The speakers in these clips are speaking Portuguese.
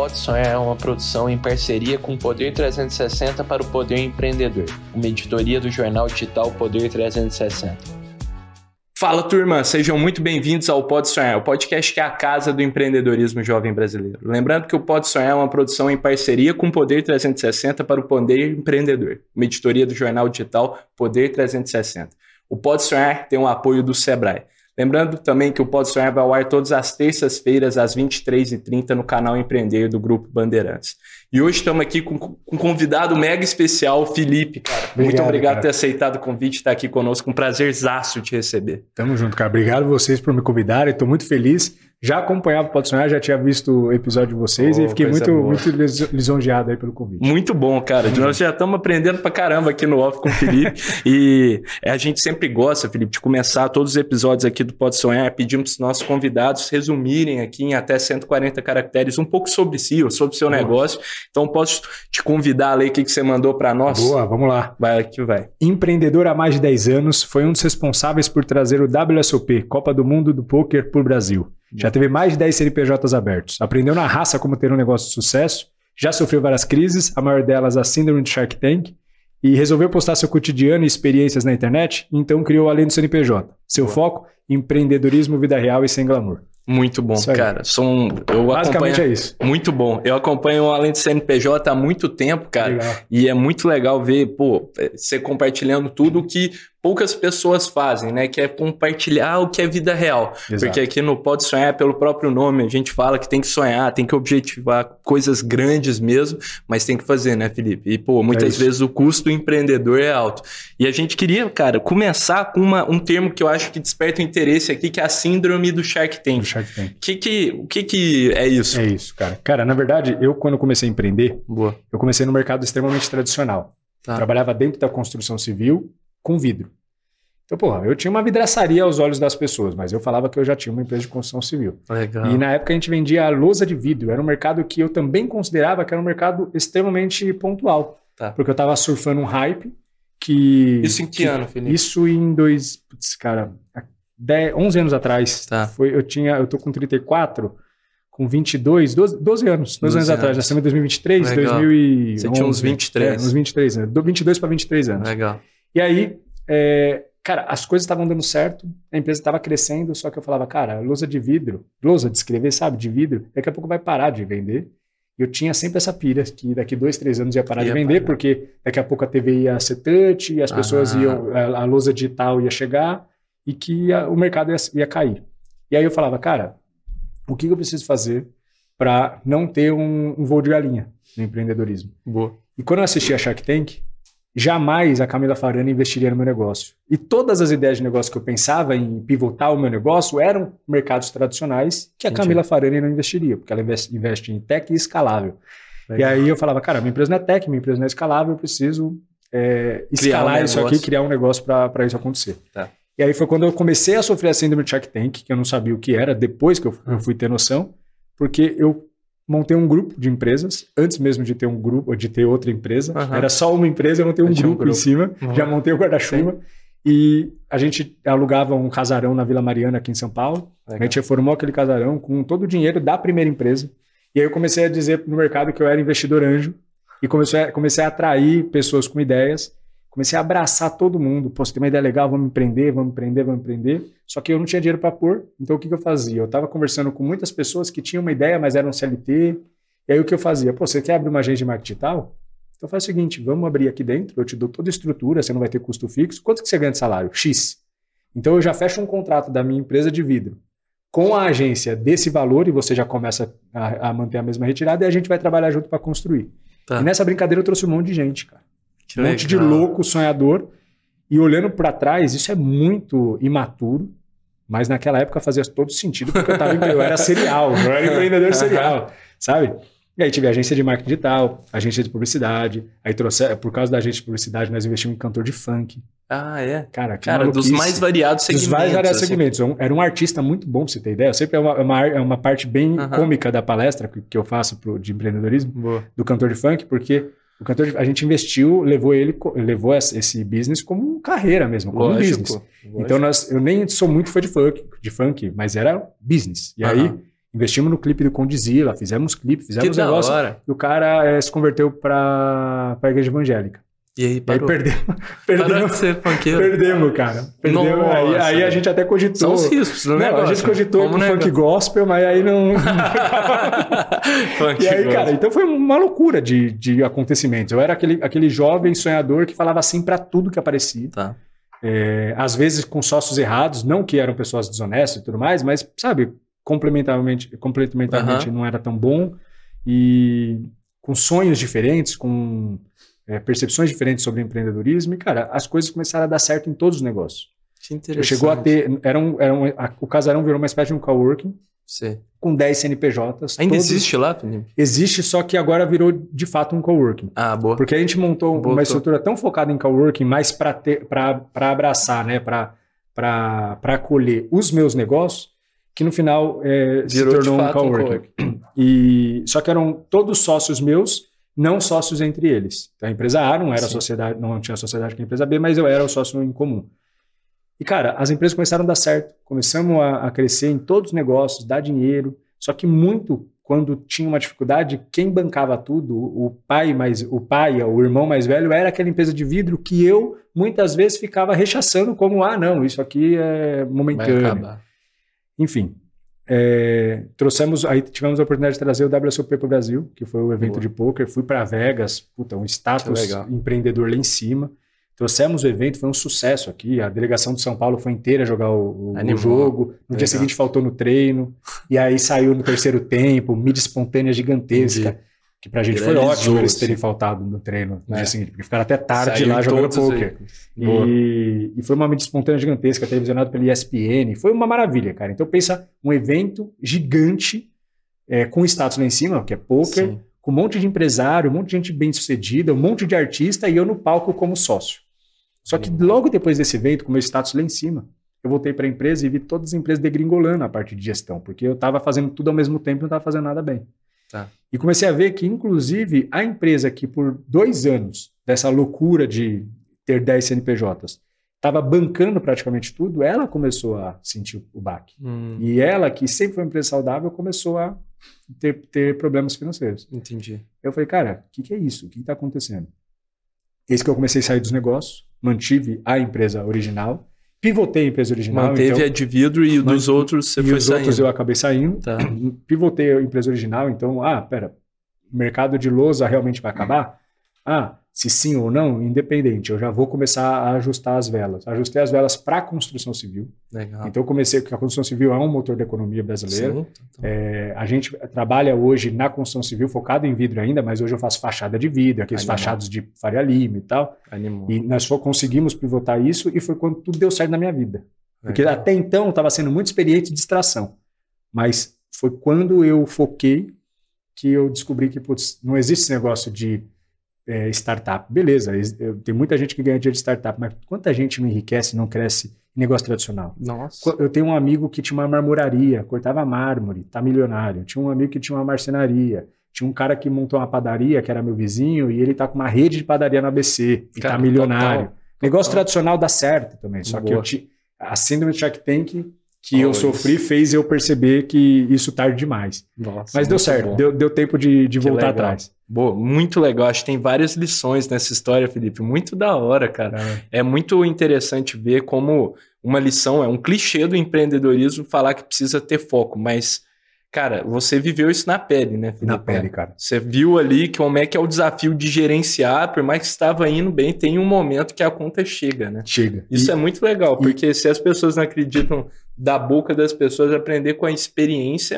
Pode Sonhar é uma produção em parceria com o Poder 360 para o Poder Empreendedor, uma editoria do jornal digital Poder 360. Fala turma, sejam muito bem-vindos ao Pode Sonhar, o podcast que é a casa do empreendedorismo jovem brasileiro. Lembrando que o Pode Sonhar é uma produção em parceria com o Poder 360 para o Poder Empreendedor, uma editoria do jornal digital Poder 360. O Pode Sonhar tem o apoio do Sebrae. Lembrando também que o Pode Sonhar vai ao ar todas as terças-feiras, às 23h30, no canal Empreender do Grupo Bandeirantes. E hoje estamos aqui com, com um convidado mega especial, Felipe, cara. Obrigado, Muito obrigado por ter aceitado o convite, estar aqui conosco. Um prazerzaço te receber. Tamo junto, cara. Obrigado vocês por me convidarem. Estou muito feliz já acompanhava o Pode Sonhar, já tinha visto o episódio de vocês oh, e fiquei muito, muito lisonjeado aí pelo convite. Muito bom, cara. Uhum. Nós já estamos aprendendo pra caramba aqui no off com o Felipe. e a gente sempre gosta, Felipe, de começar todos os episódios aqui do Pode Sonhar pedindo para os nossos convidados resumirem aqui em até 140 caracteres um pouco sobre si ou sobre o seu Boa. negócio. Então, posso te convidar a ler o que, que você mandou para nós? Boa, vamos lá. Vai aqui, vai. Empreendedor há mais de 10 anos, foi um dos responsáveis por trazer o WSOP, Copa do Mundo do Poker, para o Brasil. Já teve mais de 10 CNPJs abertos. Aprendeu na raça como ter um negócio de sucesso. Já sofreu várias crises, a maior delas a síndrome de Shark Tank. E resolveu postar seu cotidiano e experiências na internet, então criou Além do CNPJ. Seu Boa. foco, empreendedorismo, vida real e sem glamour. Muito bom, cara. São, eu Basicamente acompanho, é isso. Muito bom. Eu acompanho o Além do CNPJ há muito tempo, cara. Legal. E é muito legal ver, pô, você compartilhando tudo que poucas pessoas fazem, né? Que é compartilhar o que é vida real. Exato. Porque aqui no Pode Sonhar, pelo próprio nome, a gente fala que tem que sonhar, tem que objetivar coisas grandes mesmo, mas tem que fazer, né, Felipe? E, pô, muitas é vezes o custo do empreendedor é alto. E a gente queria, cara, começar com uma, um termo que eu acho que desperta o interesse aqui, que é a síndrome do Shark Tank. Do Shark Tank. Que que, o que que é isso? É isso, cara. Cara, na verdade, eu quando comecei a empreender, Boa. eu comecei no mercado extremamente tradicional. Tá. Trabalhava dentro da construção civil, com vidro. Então, porra, eu tinha uma vidraçaria aos olhos das pessoas, mas eu falava que eu já tinha uma empresa de construção civil. Legal. E na época a gente vendia a lousa de vidro. Era um mercado que eu também considerava que era um mercado extremamente pontual. Tá. Porque eu estava surfando um hype que... Isso em que, que ano, Felipe? Isso em dois... Putz, cara, 10, 11 anos atrás. Tá. Foi, eu tinha... Eu tô com 34 com 22, 12, 12 anos, 12 anos, anos atrás, nascemos em 2023, Legal. 2011. Você tinha uns 23. É, uns 23 anos, 22 para 23 anos. Legal. E aí, é, cara, as coisas estavam dando certo, a empresa estava crescendo, só que eu falava, cara, lousa de vidro, lousa de escrever, sabe, de vidro, daqui a pouco vai parar de vender. Eu tinha sempre essa pilha que daqui dois, três anos ia parar ia de vender, parar. porque daqui a pouco a TV ia ser touch, as ah. pessoas iam, a, a lousa digital ia chegar e que a, o mercado ia, ia cair. E aí eu falava, cara, o que eu preciso fazer para não ter um, um, voo de galinha no empreendedorismo? Boa. E quando eu assisti a Shark Tank, jamais a Camila Farana investiria no meu negócio. E todas as ideias de negócio que eu pensava em pivotar o meu negócio eram mercados tradicionais que a Entendi. Camila Farana não investiria, porque ela investe, em tech e escalável. Legal. E aí eu falava, cara, minha empresa não é tech, minha empresa não é escalável, eu preciso é, escalar um isso aqui, criar um negócio para isso acontecer. Tá. E aí foi quando eu comecei a sofrer a síndrome de Shark Tank, que eu não sabia o que era, depois que eu, eu hum. fui ter noção, porque eu montei um grupo de empresas, antes mesmo de ter um grupo, de ter outra empresa. Uhum. Era só uma empresa, eu montei um, grupo, um grupo, em cima, uhum. já montei o guarda-chuva. E a gente alugava um casarão na Vila Mariana, aqui em São Paulo. Legal. A gente reformou aquele casarão com todo o dinheiro da primeira empresa. E aí eu comecei a dizer no mercado que eu era investidor anjo. E comecei a, comecei a atrair pessoas com ideias comecei a abraçar todo mundo. Pô, você tem uma ideia legal, vamos empreender, vamos empreender, vamos empreender. Só que eu não tinha dinheiro para pôr, então o que, que eu fazia? Eu estava conversando com muitas pessoas que tinham uma ideia, mas eram CLT. E aí o que eu fazia? Pô, você quer abrir uma agência de marketing digital? Então faz o seguinte, vamos abrir aqui dentro, eu te dou toda a estrutura, você não vai ter custo fixo. Quanto que você ganha de salário? X. Então eu já fecho um contrato da minha empresa de vidro com a agência desse valor e você já começa a, a manter a mesma retirada e a gente vai trabalhar junto para construir. Tá. E nessa brincadeira eu trouxe um monte de gente, cara. Um monte de louco sonhador. E olhando para trás, isso é muito imaturo, mas naquela época fazia todo sentido, porque eu, tava, eu era serial, eu era empreendedor serial, sabe? E aí tive agência de marketing digital, agência de publicidade, aí trouxe, por causa da agência de publicidade, nós investimos em cantor de funk. Ah, é? Cara, Cara dos mais variados segmentos. Dos mais variados assim. segmentos. Era um artista muito bom, pra você ter ideia. Sempre é uma, é uma, é uma parte bem cômica da palestra que, que eu faço pro, de empreendedorismo, Boa. do cantor de funk, porque o cantor, a gente investiu, levou ele, levou esse business como carreira mesmo, como lógico, business. Lógico. Então nós, eu nem sou muito fã de funk, de funk, mas era business. E aí Investimos no clipe do Condizila, fizemos clipe, fizemos que negócio. E o cara é, se converteu para a igreja evangélica. E aí, parou. Aí perdemos. Parou perdemos de ser funkeiro. Perdemos, cara. Perdemos. Aí, aí, a gente até cogitou. São os riscos negócio. A gente cogitou pro negócio? funk gospel, mas aí não. e aí, cara, então foi uma loucura de, de acontecimentos. Eu era aquele, aquele jovem sonhador que falava assim para tudo que aparecia. Tá. É, às vezes com sócios errados, não que eram pessoas desonestas e tudo mais, mas, sabe, complementarmente, complementarmente não era tão bom. E com sonhos diferentes, com é, percepções diferentes sobre empreendedorismo. E, cara, as coisas começaram a dar certo em todos os negócios. Que interessante. Chegou a ter. Era um, era um, a- o casarão virou uma espécie de um coworking Sei. com 10 CNPJs. Ainda todos- existe lá, Felipe? Existe, só que agora virou de fato um coworking. Ah, boa. Porque a gente montou uma estrutura tão focada em coworking, mais para abraçar, né? Para acolher os meus negócios, que no final é, se tornou um fato um coworking. E, só que eram todos sócios meus, não sócios entre eles. Então, a empresa A não era sociedade, não tinha sociedade com a empresa B, mas eu era o sócio em comum. E, cara, as empresas começaram a dar certo. Começamos a, a crescer em todos os negócios, dar dinheiro. Só que muito, quando tinha uma dificuldade, quem bancava tudo, o pai mais, o pai, o irmão mais velho, era aquela empresa de vidro que eu, muitas vezes, ficava rechaçando como, ah, não, isso aqui é Vai momentâneo. acabar. Enfim, é, trouxemos, aí tivemos a oportunidade de trazer o WSOP para o Brasil, que foi o evento Boa. de poker. Fui para Vegas, puta, um status empreendedor lá em cima. Trouxemos o evento, foi um sucesso aqui. A delegação de São Paulo foi inteira jogar o, o- jogo. No dia Legal. seguinte faltou no treino. E aí saiu no terceiro tempo, mídia espontânea gigantesca. Entendi. Que pra gente foi Viralizou, ótimo eles assim. terem faltado no treino no É. dia seguinte, porque ficaram até tarde Saiu lá jogando poker. E, e foi uma mídia espontânea gigantesca, televisionado pela ESPN. Foi uma maravilha, cara. Então pensa um evento gigante é, com status lá em cima, que é poker, Sim. com um monte de empresário, um monte de gente bem sucedida, um monte de artista e eu no palco como sócio. Só que logo depois desse evento, com meu status lá em cima, eu voltei para a empresa e vi todas as empresas degringolando a parte de gestão, porque eu estava fazendo tudo ao mesmo tempo e não estava fazendo nada bem. Tá. E comecei a ver que, inclusive, a empresa que por dois anos dessa loucura de ter 10 CNPJs estava bancando praticamente tudo, ela começou a sentir o baque. Hum, E ela, que sempre foi uma empresa saudável, começou a ter, ter problemas financeiros. entendi. Eu falei, cara, o que, que é isso? O que está acontecendo? Eis que eu comecei a sair dos negócios, mantive a empresa original, pivotei a empresa original. Manteve então, a de vidro e dos outros você e foi os saindo. outros eu acabei saindo. Tá. Pivotei a empresa original, então, ah, pera, o mercado de lousa realmente vai acabar? Ah, se sim ou não, independente, eu já vou começar a ajustar as velas. Ajustei as velas para a construção civil. Legal. Então, eu comecei, porque a construção civil é um motor da economia brasileira. Sim, então. É, a gente trabalha hoje na construção civil focado em vidro ainda, mas hoje eu faço fachada de vidro, aqueles Animal. fachados de Faria Lima e tal. Animal. E nós só conseguimos pivotar isso e foi quando tudo deu certo na minha vida. Porque Legal. até então eu estava sendo muito experiente de distração. Mas foi quando eu foquei que eu descobri que putz, não existe esse negócio de é, startup. Beleza, eu- tem muita gente que ganha dinheiro de startup, mas quanta gente não enriquece, não cresce em negócio tradicional? Nossa. Eu tenho um amigo que tinha uma marmoraria, cortava mármore, tá milionário. Tinha um amigo que tinha uma marcenaria. Tinha um cara que montou uma padaria, que era meu vizinho, e ele tá com uma rede de padaria no ABC e Cara, tá milionário. total, Negócio total. tradicional dá certo também. Só que Boa. eu ti- a síndrome de Shark Tank que eu Oh, sofri isso. fez eu perceber que isso tarde demais. Nossa, Mas deu certo, deu, deu tempo de, de Que voltar legal. atrás. Boa, muito legal. Acho que tem várias lições nessa história, Felipe. Muito da hora, cara. É muito interessante ver como uma lição, é um clichê do empreendedorismo falar que precisa ter foco, mas, cara, você viveu isso na pele, né, Felipe? Na pele, cara. Você viu ali que como é que é o desafio de gerenciar, por mais que estava indo bem, tem um momento que a conta chega, né? Chega. Isso E- é muito legal, porque se as pessoas não acreditam da boca das pessoas, aprender com a experiência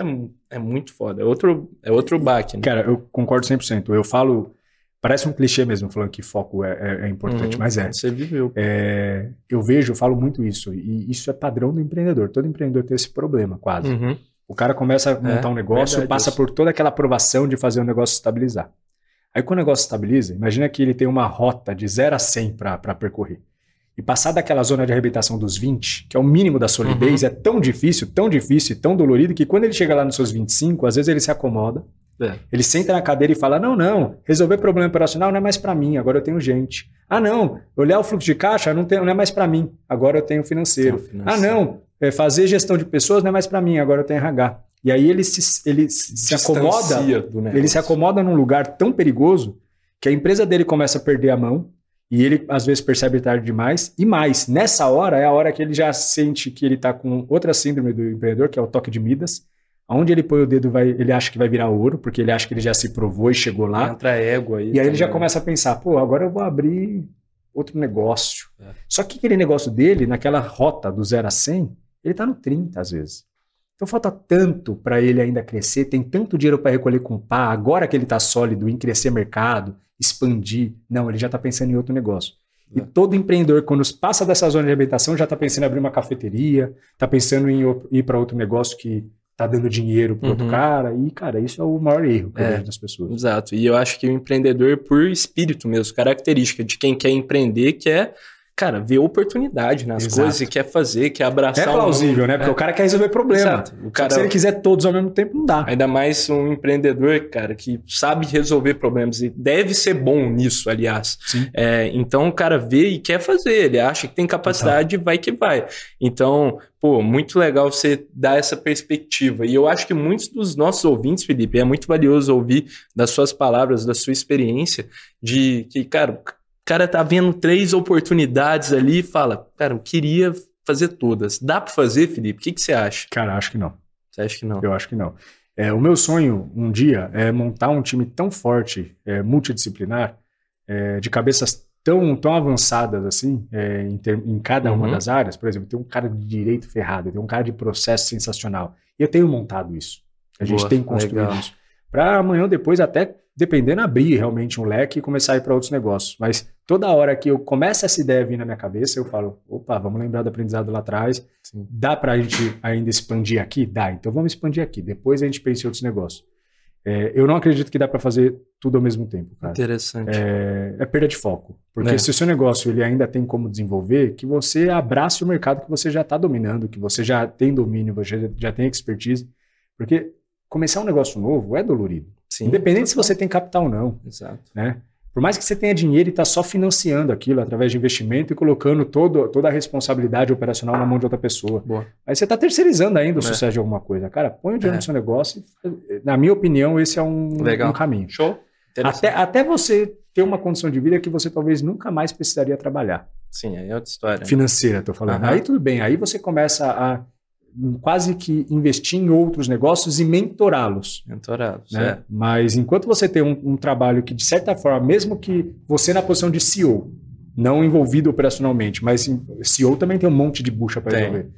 é, é muito foda. É outro, é outro baque, né? Cara, eu concordo 100%. Eu falo, parece um clichê mesmo falando que foco é, é- é importante, Uhum, mas é. Você viveu. É, eu vejo, eu falo muito isso, e isso é padrão do empreendedor. Todo empreendedor tem esse problema, quase. Uhum. O cara começa a montar um negócio, verdade passa isso. por toda aquela aprovação de fazer o negócio estabilizar. Aí quando o negócio estabiliza, imagina que ele tem uma rota de 0 a 100 para percorrer. E passar daquela zona de arrebentação dos 20, que é o mínimo da solidez, é tão difícil, tão difícil e tão dolorido que quando ele chega lá nos seus 25, às vezes ele se acomoda, É. ele senta na cadeira e fala: Não, não, resolver problema operacional não é mais para mim, agora eu tenho gente. Ah, não, olhar o fluxo de caixa não, tem, não é mais para mim, agora eu tenho financeiro. Tem financeiro. Ah, não, é, fazer gestão de pessoas não é mais para mim, agora eu tenho RH. E aí ele se, ele se acomoda, ele se acomoda num lugar tão perigoso que a empresa dele começa a perder a mão e ele às vezes percebe tarde demais. E mais, nessa hora é a hora que ele já sente que ele está com outra síndrome do empreendedor, que é o toque de Midas. Onde ele põe o dedo, vai, ele acha que vai virar ouro, porque ele acha que ele já se provou e chegou lá. Entra égua aí. E aí também. ele já começa a pensar, pô, agora eu vou abrir outro negócio. É. Só que aquele negócio dele, naquela rota do 0 a 100, ele está no 30 às vezes. Então falta tanto para ele ainda crescer, tem tanto dinheiro para recolher com pá, agora que ele está sólido em crescer mercado, expandir. Não, ele já está pensando em outro negócio. E é. todo empreendedor, quando passa dessa zona de habitação, já está pensando em abrir uma cafeteria, está pensando em ir para outro negócio que está dando dinheiro para uhum. outro cara. E, cara, isso é o maior erro que é, das pessoas. Exato. E eu acho que o empreendedor, por espírito mesmo, característica de quem quer empreender, quer cara, vê oportunidade nas Exato. coisas e quer fazer, quer abraçar. É plausível, um... né? Porque é. o cara quer resolver problema. Exato. O cara... Se ele quiser todos ao mesmo tempo, não dá. Ainda mais um empreendedor, cara, que sabe resolver problemas e deve ser bom nisso, aliás. É, então o cara vê e quer fazer, ele acha que tem capacidade e vai que vai. Então, pô, muito legal você dar essa perspectiva. E eu acho que muitos dos nossos ouvintes, Felipe, é muito valioso ouvir das suas palavras, da sua experiência, de que, cara, cara tá vendo três oportunidades ali e fala, cara, eu queria fazer todas. Dá para fazer, Felipe? O que, que você acha? Cara, acho que não. Você acha que não? Eu acho que não. É, o meu sonho um dia é montar um time tão forte, é, multidisciplinar, é, de cabeças tão, tão avançadas assim, é, em, ter, em, cada uhum. uma das áreas. Por exemplo, tem um cara de direito ferrado, tem um cara de processo sensacional. E eu tenho montado isso. A Boa, gente tem construído legal. isso. Para amanhã ou depois até dependendo, abrir realmente um leque e começar a ir para outros negócios. Mas toda hora que eu começo essa ideia vir na minha cabeça, eu falo, opa, vamos lembrar do aprendizado lá atrás. Sim. Dá para a gente ainda expandir aqui? Dá, então vamos expandir aqui. Depois a gente pensa em outros negócios. É, eu não acredito que dá para fazer tudo ao mesmo tempo, cara. Interessante. É, é perda de foco. Porque é. se o seu negócio ele ainda tem como desenvolver, que você abrace o mercado que você já está dominando, que você já tem domínio, você já tem expertise. Porque começar um negócio novo é dolorido. Sim, Independente se você tem capital ou não. Exato. Né? Por mais que você tenha dinheiro e está só financiando aquilo através de investimento e colocando todo, toda a responsabilidade operacional na mão de outra pessoa. Boa. Aí você está terceirizando ainda o é. sucesso de alguma coisa. Cara, põe o dinheiro é. no seu negócio. E, na minha opinião, esse é um, um caminho. Show. Até, até você ter uma condição de vida que você talvez nunca mais precisaria trabalhar. Sim, aí é outra história. Né? Financeira, estou falando. Uhum. Aí tudo bem. Aí você começa a quase que investir em outros negócios e mentorá-los. Mentorá-los, né? É. Mas enquanto você tem um, um, trabalho que, de certa forma, mesmo que você na posição de CEO, não envolvido operacionalmente, mas CEO também tem um monte de bucha para resolver.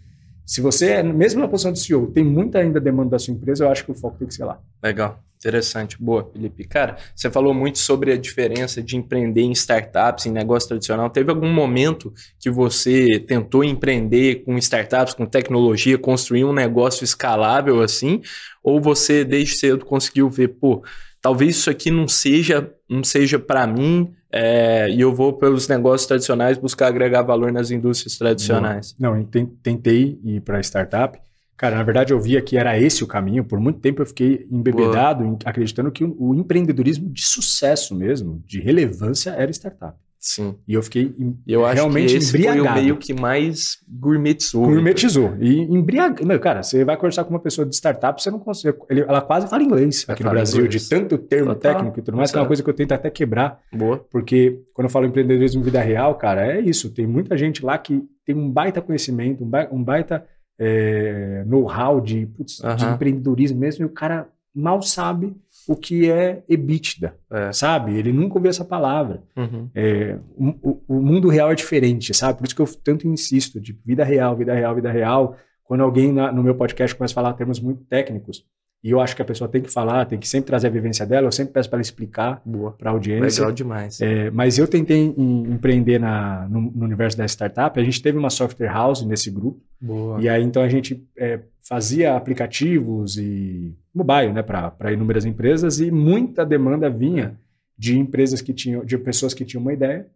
Se você, é, mesmo na posição de CEO, tem muita ainda demanda da sua empresa, eu acho que o foco tem que ser lá. Legal. Interessante, boa, Felipe. Cara, você falou muito sobre a diferença de empreender em startups, em negócio tradicional. Teve algum momento que você tentou empreender com startups, com tecnologia, construir um negócio escalável assim? Ou você desde cedo conseguiu ver, pô, talvez isso aqui não seja, não seja para mim é, e eu vou pelos negócios tradicionais buscar agregar valor nas indústrias tradicionais? Não, não tentei ir para startup. Cara, na verdade eu via que era esse o caminho. Por muito tempo eu fiquei embebedado, Boa. acreditando que o, o, empreendedorismo de sucesso mesmo, de relevância, era startup. Sim. E eu fiquei eu realmente acho que esse embriagado. Foi o meio que mais gourmetizou. Gourmetizou. E embriagado. Cara, você vai conversar com uma pessoa de startup, você não consegue. Ela quase fala inglês aqui no Brasil, inglês. de tanto termo Total. técnico e tudo mais, que é uma coisa que eu tento até quebrar. Boa. Porque quando eu falo empreendedorismo em vida real, cara, é isso. Tem muita gente lá que tem um baita conhecimento, um baita é, know-how de, putz, de empreendedorismo mesmo, e o cara mal sabe o que é EBITDA, é. sabe? Ele nunca ouviu essa palavra. Uhum. É, o, o, mundo real é diferente, sabe? Por isso que eu tanto insisto de vida real, vida real, vida real. Quando alguém na, no meu podcast começa a falar termos muito técnicos, e eu acho que a pessoa tem que falar, tem que sempre trazer a vivência dela. Eu sempre peço para ela explicar para a audiência. Legal demais. É, mas eu tentei em, empreender na, no, no, universo da startup. A gente teve uma software house nesse grupo. Boa. E aí então a gente é, fazia aplicativos e mobile, né, para inúmeras empresas e muita demanda vinha de empresas que tinham, de pessoas que tinham uma ideia,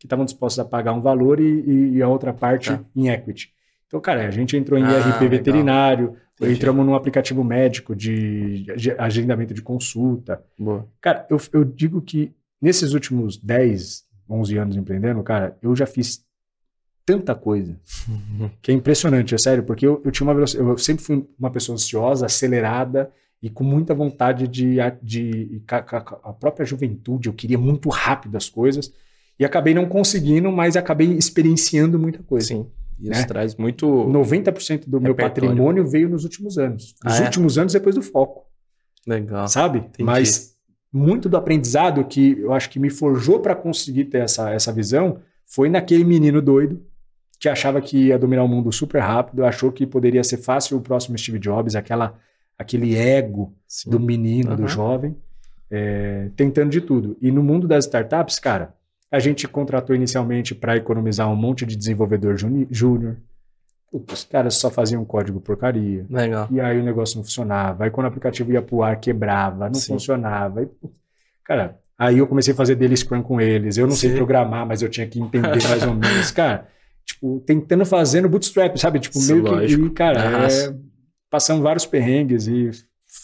que estavam dispostas a pagar um valor e, e a outra parte tá. em equity. Então, cara, a gente entrou em ah, IRP veterinário, Entendi. Entramos num aplicativo médico de, agendamento de consulta. Boa. Cara, eu, eu digo que nesses últimos 10, 11 anos empreendendo, cara, eu já fiz tanta coisa que é impressionante, é sério, porque eu, eu tinha uma velocidade, eu sempre fui uma pessoa ansiosa, acelerada e com muita vontade de, de, de a própria juventude, eu queria muito rápido as coisas e acabei não conseguindo, mas acabei experienciando muita coisa. Sim. Isso né? traz muito. 90% do meu patrimônio veio nos últimos anos. Nos ah, é? últimos anos, depois do foco. Legal. Sabe? Entendi. Mas muito do aprendizado que eu acho que me forjou para conseguir ter essa, essa visão foi naquele menino doido que achava que ia dominar o mundo super rápido, achou que poderia ser fácil o próximo Steve Jobs, aquela, aquele ego Sim. do menino, uhum. do jovem, é, tentando de tudo. E no mundo das startups, cara, a gente contratou inicialmente para economizar um monte de desenvolvedor júnior. Os caras só faziam código porcaria. Legal. E aí o negócio não funcionava. Aí quando o aplicativo ia pro ar, quebrava, não Sim. funcionava. E, cara, aí eu comecei a fazer dele Scrum com eles. Eu não Sim. sei programar, mas eu tinha que entender mais ou menos. Cara, tipo, tentando fazer no bootstrap, sabe? Tipo, Sim, meio lógico. que. E, cara, é, passando vários perrengues e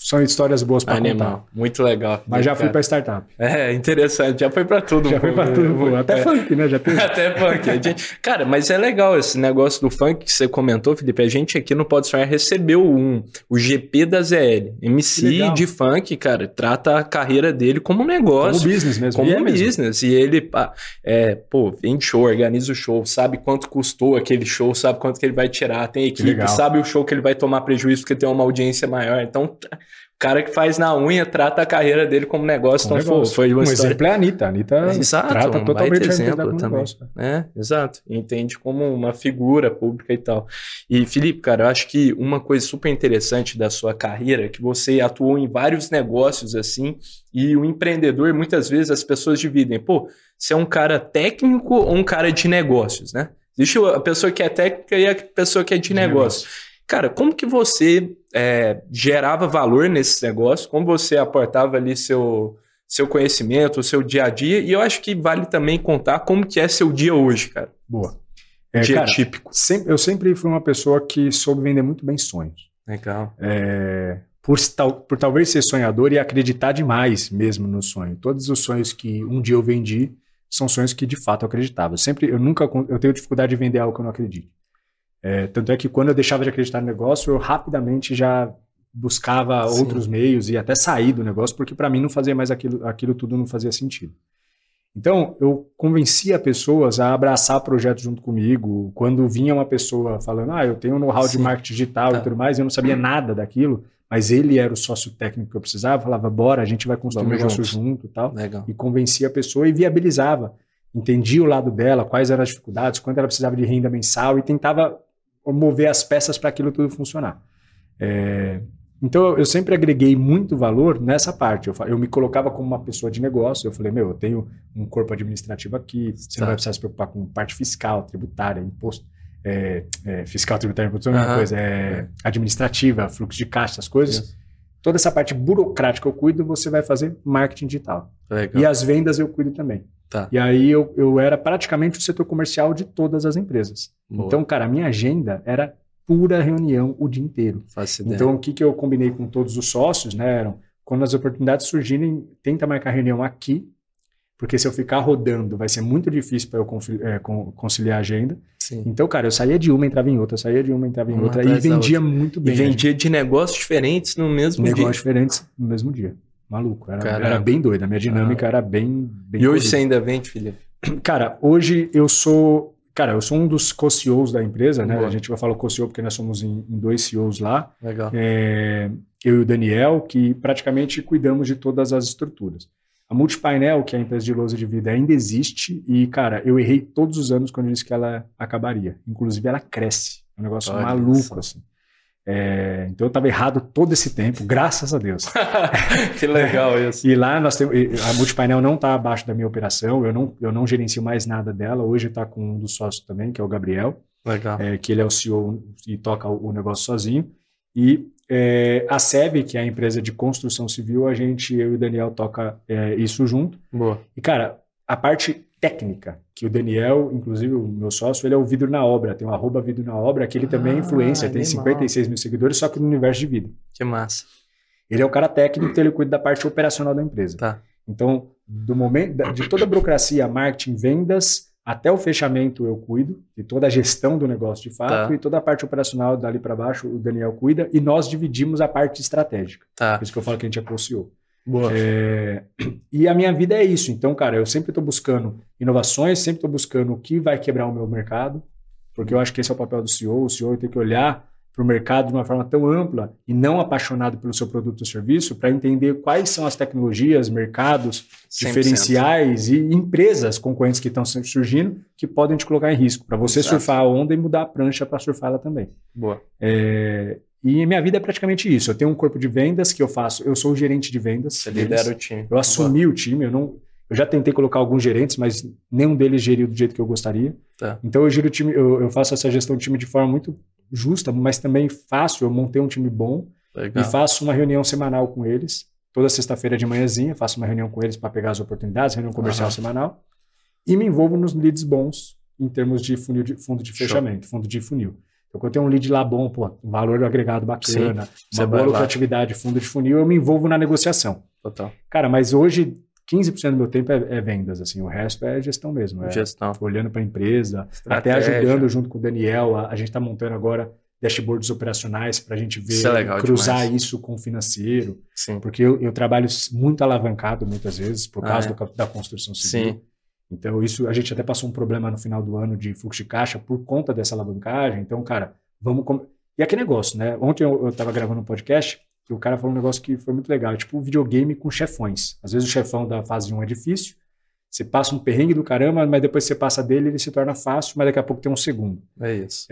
são histórias boas para contar. Muito legal. Mas já fui para startup. É, interessante. Já foi para tudo. Já foi para tudo. Até é. funk, né? Já tem. Até funk. Gente... Cara, mas é legal esse negócio do funk que você comentou, Felipe. A gente aqui no Pode Sonhar recebeu um, o GP da ZL. MC de funk, cara, trata a carreira dele como um negócio. Como business mesmo. Como um é business. E ele, é, pô, vende show, organiza o show, sabe quanto custou aquele show, sabe quanto que ele vai tirar, tem equipe, sabe o show que ele vai tomar prejuízo porque tem uma audiência maior. Então, cara que faz na unha trata a carreira dele como negócio. Como então negócio. foi uma um história... exemplo é a Anitta. A Anitta é, exato, trata um totalmente exemplo também. Negócio, né? É, exato. Entende como uma figura pública e tal. E Felipe, cara, eu acho que uma coisa super interessante da sua carreira é que você atuou em vários negócios assim e o empreendedor muitas vezes as pessoas dividem. Pô, você é um cara técnico ou um cara de negócios, né? Existe a pessoa que é técnica e a pessoa que é de, de negócio. negócio. Cara, como que você é, gerava valor nesse negócio? Como você aportava ali seu, seu conhecimento, o seu dia a dia? E eu acho que vale também contar como que é seu dia hoje, cara. Boa. É, dia cara, típico. Sempre, eu sempre fui uma pessoa que soube vender muito bem sonhos. Legal. É, por, tal, por talvez ser sonhador e acreditar demais mesmo no sonho. Todos os sonhos que um dia eu vendi são sonhos que de fato eu acreditava. Eu sempre, eu nunca, eu tenho dificuldade de vender algo que eu não acredito. É, tanto é que quando eu deixava de acreditar no negócio, eu rapidamente já buscava Sim. outros meios e até sair do negócio, porque para mim não fazia mais aquilo, aquilo tudo não fazia sentido. Então, eu convencia pessoas a abraçar projetos junto comigo. Quando vinha uma pessoa falando, ah, eu tenho know-how de marketing digital tá. e tudo mais, eu não sabia nada daquilo, mas ele era o sócio técnico que eu precisava, falava, bora, a gente vai construir Vamos um negócio junto, junto tal. Legal. E convencia a pessoa e viabilizava. Entendia o lado dela, quais eram as dificuldades, quanto ela precisava de renda mensal e tentava mover as peças para aquilo tudo funcionar. É, então eu sempre agreguei muito valor nessa parte. Eu, eu, me colocava como uma pessoa de negócio. Eu falei, meu, eu tenho um corpo administrativo aqui, você tá. não vai precisar se preocupar com parte fiscal, tributária, imposto. É, é, fiscal, tributária, imposto, é uma coisa, é, administrativa, fluxo de caixa, essas coisas. Isso. Toda essa parte burocrática eu cuido, você vai fazer marketing digital. Legal. E as vendas eu cuido também. Tá. E aí eu, eu era praticamente o setor comercial de todas as empresas. Boa. Então, cara, a minha agenda era pura reunião o dia inteiro. Então, o que, que eu combinei com todos os sócios, né? Eram, quando as oportunidades surgirem, tenta marcar reunião aqui, porque se eu ficar rodando, vai ser muito difícil para eu é, conciliar a agenda. Sim. Então, cara, eu saía de uma, entrava em outra, saía de uma, entrava em uma outra, e vendia muito bem. E vendia de negócios diferentes no mesmo negócios dia. Negócios diferentes no mesmo dia. Maluco. Era, era bem doido. A minha dinâmica era bem, bem. E hoje você ainda vende, Felipe? Cara, hoje eu sou. Cara, eu sou um dos co-CEOs da empresa, né? Boa. A gente vai falar co-CEO porque nós somos em, em dois CEOs lá. Legal. É, eu e o Daniel, que praticamente cuidamos de todas as estruturas. A Multipainel, que é a empresa de lousa de vida, ainda existe e, cara, eu errei todos os anos quando eu disse que ela acabaria. Inclusive, ela cresce. É um negócio Olha maluco, assim. É, então eu estava errado todo esse tempo, graças a Deus. que legal isso. E lá nós temos. A multipainel não está abaixo da minha operação, eu não, eu não gerencio mais nada dela. Hoje está com um dos sócios também, que é o Gabriel. Legal. É, que ele é o CEO e toca o negócio sozinho. E é, a SEB, que é a empresa de construção civil, a gente, eu e o Daniel, toca é, isso junto. Boa. E, cara, a parte técnica, que o Daniel, inclusive o meu sócio, ele é o vidro na obra, tem o arroba vidro na obra, que ele também é ah, influência, tem 56 mil seguidores, só que no universo de vida. Que massa. Ele é o cara técnico, então ele cuida da parte operacional da empresa. Tá. Então, do momento, de toda a burocracia, marketing, vendas, até o fechamento eu cuido, e toda a gestão do negócio de fato, Tá. e toda a parte operacional dali para baixo o Daniel cuida, e nós dividimos a parte estratégica. Tá. Por isso que eu falo que a gente é co-CEO. Boa. É, e a minha vida é isso. Então, cara, eu sempre estou buscando inovações, sempre estou buscando o que vai quebrar o meu mercado, porque eu acho que esse é o papel do CEO. O CEO tem que olhar para o mercado de uma forma tão ampla e não apaixonado pelo seu produto ou serviço para entender quais são as tecnologias, mercados 100%. diferenciais e empresas concorrentes que estão surgindo que podem te colocar em risco para você Exato. surfar a onda e mudar a prancha para surfar ela também. Boa. É, e minha vida é praticamente isso. Eu tenho um corpo de vendas que eu faço. Eu sou o gerente de vendas. Você deles. lidera o time. Eu assumi o time. Eu não. Eu já tentei colocar alguns gerentes, mas nenhum deles geriu do jeito que eu gostaria. Tá. Então eu giro o time. Eu, eu faço essa gestão de time de forma muito justa, mas também fácil. Eu montei um time bom Legal. e faço uma reunião semanal com eles. Toda sexta-feira de manhãzinha, faço uma reunião com eles para pegar as oportunidades, reunião comercial Aham. semanal. E me envolvo nos leads bons em termos de, funil de fundo de Show. fechamento, fundo de funil. Eu tenho um lead lá bom, pô, um valor agregado bacana, Você uma boa lucratividade, fundo de funil, eu me envolvo na negociação. Total. Cara, mas hoje 15% do meu tempo é, é vendas, assim, o resto é gestão mesmo. É Gestão. olhando para a empresa, até Estratégia. ajudando junto com o Daniel. A, a gente está montando agora dashboards operacionais para a gente ver, Isso é cruzar demais. isso com o financeiro, Sim. porque eu, eu trabalho muito alavancado muitas vezes por Ah, causa é? do cap- da construção civil. Sim. Então, isso a gente até passou um problema no final do ano de fluxo de caixa por conta dessa alavancagem. Então, cara, vamos. com- E aquele negócio, né? Ontem eu, eu tava gravando um podcast e o cara falou um negócio que foi muito legal. Tipo, um videogame com chefões. Às vezes o chefão da fase 1 é difícil, você passa um perrengue do caramba, mas depois você passa dele, ele se torna fácil, mas daqui a pouco tem um segundo. É isso.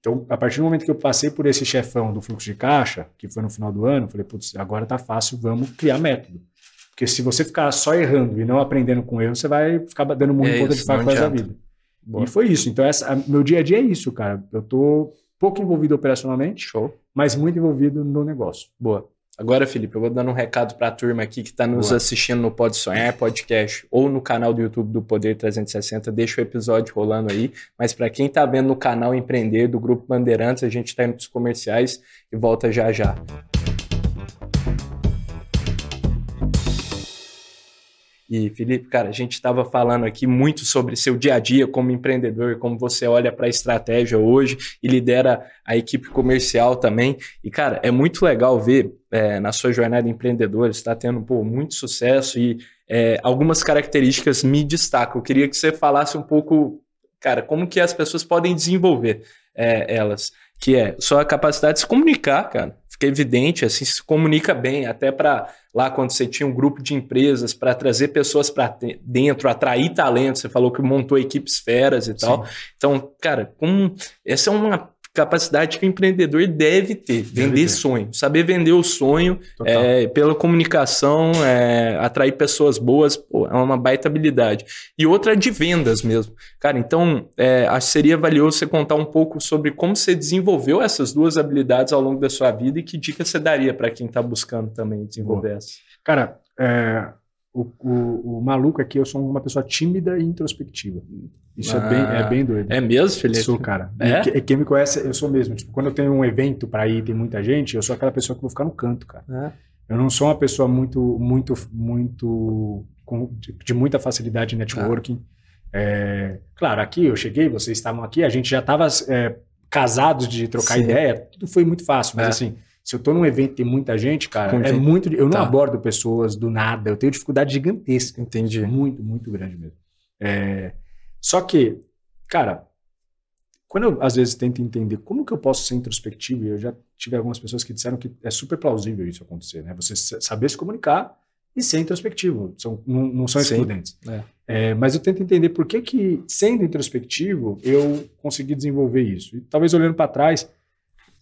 Então, a partir do momento que eu passei por esse chefão do fluxo de caixa, que foi no final do ano, eu falei, putz, agora tá fácil, vamos criar método. Porque se você ficar só errando e não aprendendo com erro, você vai ficar dando muito É ponta de faca da vida. Boa. E foi isso. Então, essa, a- meu dia a dia é isso, cara. Eu tô pouco envolvido operacionalmente, Show. mas muito envolvido no negócio. Boa. Agora, Felipe, eu vou dando um recado para a turma aqui que está nos Boa. assistindo no Pode Sonhar podcast ou no canal do YouTube do Poder 360. Deixa o episódio rolando aí. Mas para quem está vendo no canal Empreender do Grupo Bandeirantes, a gente está indo para os comerciais e volta já já. E, Felipe, cara, a gente estava falando aqui muito sobre seu dia a dia como empreendedor, como você olha para a estratégia hoje e lidera a equipe comercial também. E, cara, é muito legal ver é, na sua jornada empreendedora, está tendo pô, muito sucesso e é, algumas características me destacam. Eu queria que você falasse um pouco, cara, como que as pessoas podem desenvolver é, elas, que é sua capacidade de se comunicar, cara. Fica evidente, assim, se comunica bem, até para lá quando você tinha um grupo de empresas para trazer pessoas para dentro, atrair talento. Você falou que montou equipes feras e tal. Então, cara, como essa é uma capacidade que o empreendedor deve ter, vender ter. sonho, saber vender o sonho é, pela comunicação, é, atrair pessoas boas, pô, é uma baita habilidade. E outra é de vendas mesmo. Cara, então é, acho que seria valioso você contar um pouco sobre como você desenvolveu essas duas habilidades ao longo da sua vida e que dica você daria para quem está buscando também desenvolver essa. Cara, é, o, o, o maluco aqui, eu sou uma pessoa tímida e introspectiva. Isso Ah, é, bem, é bem doido. É mesmo, Felipe? Sou, cara. É? E que- Quem me conhece, eu sou mesmo. Tipo, quando eu tenho um evento pra ir, tem muita gente, eu sou aquela pessoa que vou ficar no canto, cara. É. Eu não sou uma pessoa muito, muito, muito com- de, de muita facilidade em networking. É, claro, aqui eu cheguei, vocês estavam aqui, a gente já estava casados de trocar Sim. ideia, tudo foi muito fácil. Mas É. assim, se eu tô num evento e tem muita gente, cara, Com é muito. Eu não Tá. abordo pessoas do nada, eu tenho dificuldade gigantesca. Entendi. Muito, muito grande mesmo. É, só que, cara, quando eu às vezes tento entender como que eu posso ser introspectivo, e eu já tive algumas pessoas que disseram que é super plausível isso acontecer, né? Você sa- saber se comunicar e ser introspectivo, são, não, não são excludentes. É. É, mas eu tento entender por que que, sendo introspectivo, eu consegui desenvolver isso. E talvez olhando para trás,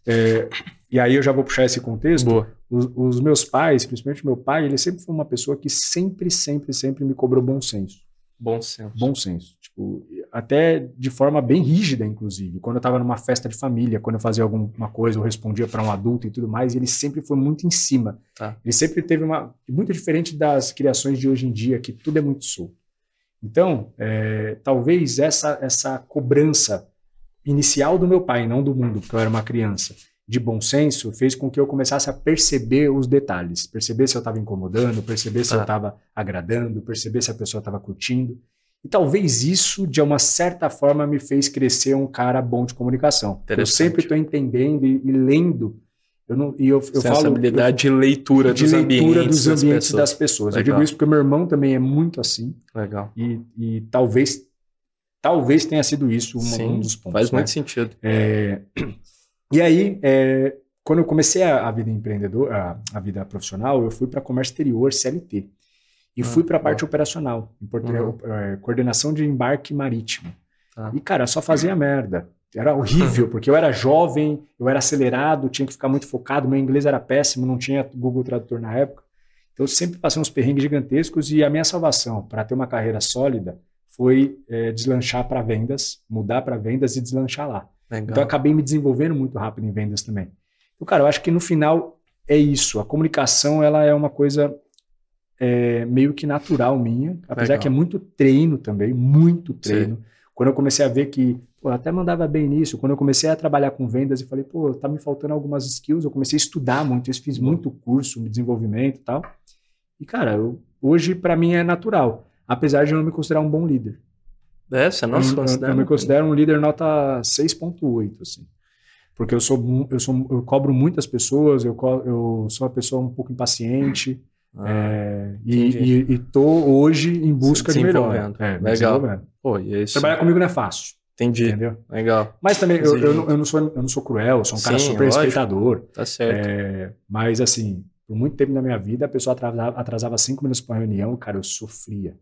é, e aí eu já vou puxar esse contexto, os, os meus pais, principalmente meu pai, ele sempre foi uma pessoa que sempre, sempre, sempre me cobrou bom senso. Bom senso. Bom senso. Tipo, até de forma bem rígida, inclusive. Quando eu estava numa festa de família, quando eu fazia alguma coisa, eu respondia para um adulto e tudo mais, ele sempre foi muito em cima. Tá. Ele sempre teve uma. Muito diferente das criações de hoje em dia, que tudo é muito solto. Então, é, talvez essa, essa cobrança inicial do meu pai, não do mundo, porque eu era uma criança, de bom senso, fez com que eu começasse a perceber os detalhes. Perceber se eu estava incomodando, perceber se Tá. eu estava agradando, perceber se a pessoa estava curtindo. E talvez isso, de uma certa forma, me fez crescer um cara bom de comunicação. Eu sempre estou entendendo e, e, lendo. Eu não, e eu, eu falo, habilidade eu, de leitura de dos leitura ambientes, dos ambientes das pessoas. Das pessoas. Eu digo isso porque meu irmão também é muito assim. Legal. E, e talvez talvez tenha sido isso um, Sim, um dos pontos. Faz né? muito sentido. É, e aí, é, quando eu comecei a, a vida empreendedor, a, a, vida profissional, eu fui para comércio exterior, CLT. E ah, fui para a parte operacional, uhum. é, coordenação de embarque marítimo. Ah. E, cara, só fazia merda. Era horrível, porque eu era jovem, eu era acelerado, tinha que ficar muito focado, meu inglês era péssimo, não tinha Google Tradutor na época. Então, eu sempre passei uns perrengues gigantescos e a minha salvação para ter uma carreira sólida foi é, deslanchar para vendas, mudar para vendas e deslanchar lá. Legal. Então, acabei me desenvolvendo muito rápido em vendas também. Então, cara, eu acho que no final é isso. A comunicação, ela é uma coisa é, meio que natural minha, apesar Legal. que é muito treino também, muito treino. Sim. Quando eu comecei a ver que, pô, até mandava bem nisso, quando eu comecei a trabalhar com vendas e falei, pô, tá me faltando algumas skills, eu comecei a estudar muito, eu fiz muito curso de desenvolvimento e tal. E, cara, eu, hoje para mim é natural, apesar de eu não me considerar um bom líder. É, você não se considera? Eu, eu me considero um líder nota 6.8, assim. Porque eu sou, eu sou, eu cobro muitas pessoas, eu, eu sou uma pessoa um pouco impaciente, ah, é, e, estou hoje em busca de melhor. É, Legal. Pô, e isso... Trabalhar comigo não é fácil. Entendi. Entendeu? Legal. Mas também eu, eu, não, eu, não sou, eu não sou cruel, eu sou um cara Sim, super lógico. respeitador. Tá certo. É, mas assim, por muito tempo na minha vida, a pessoa atrasava, atrasava cinco minutos para uma reunião, cara, eu sofria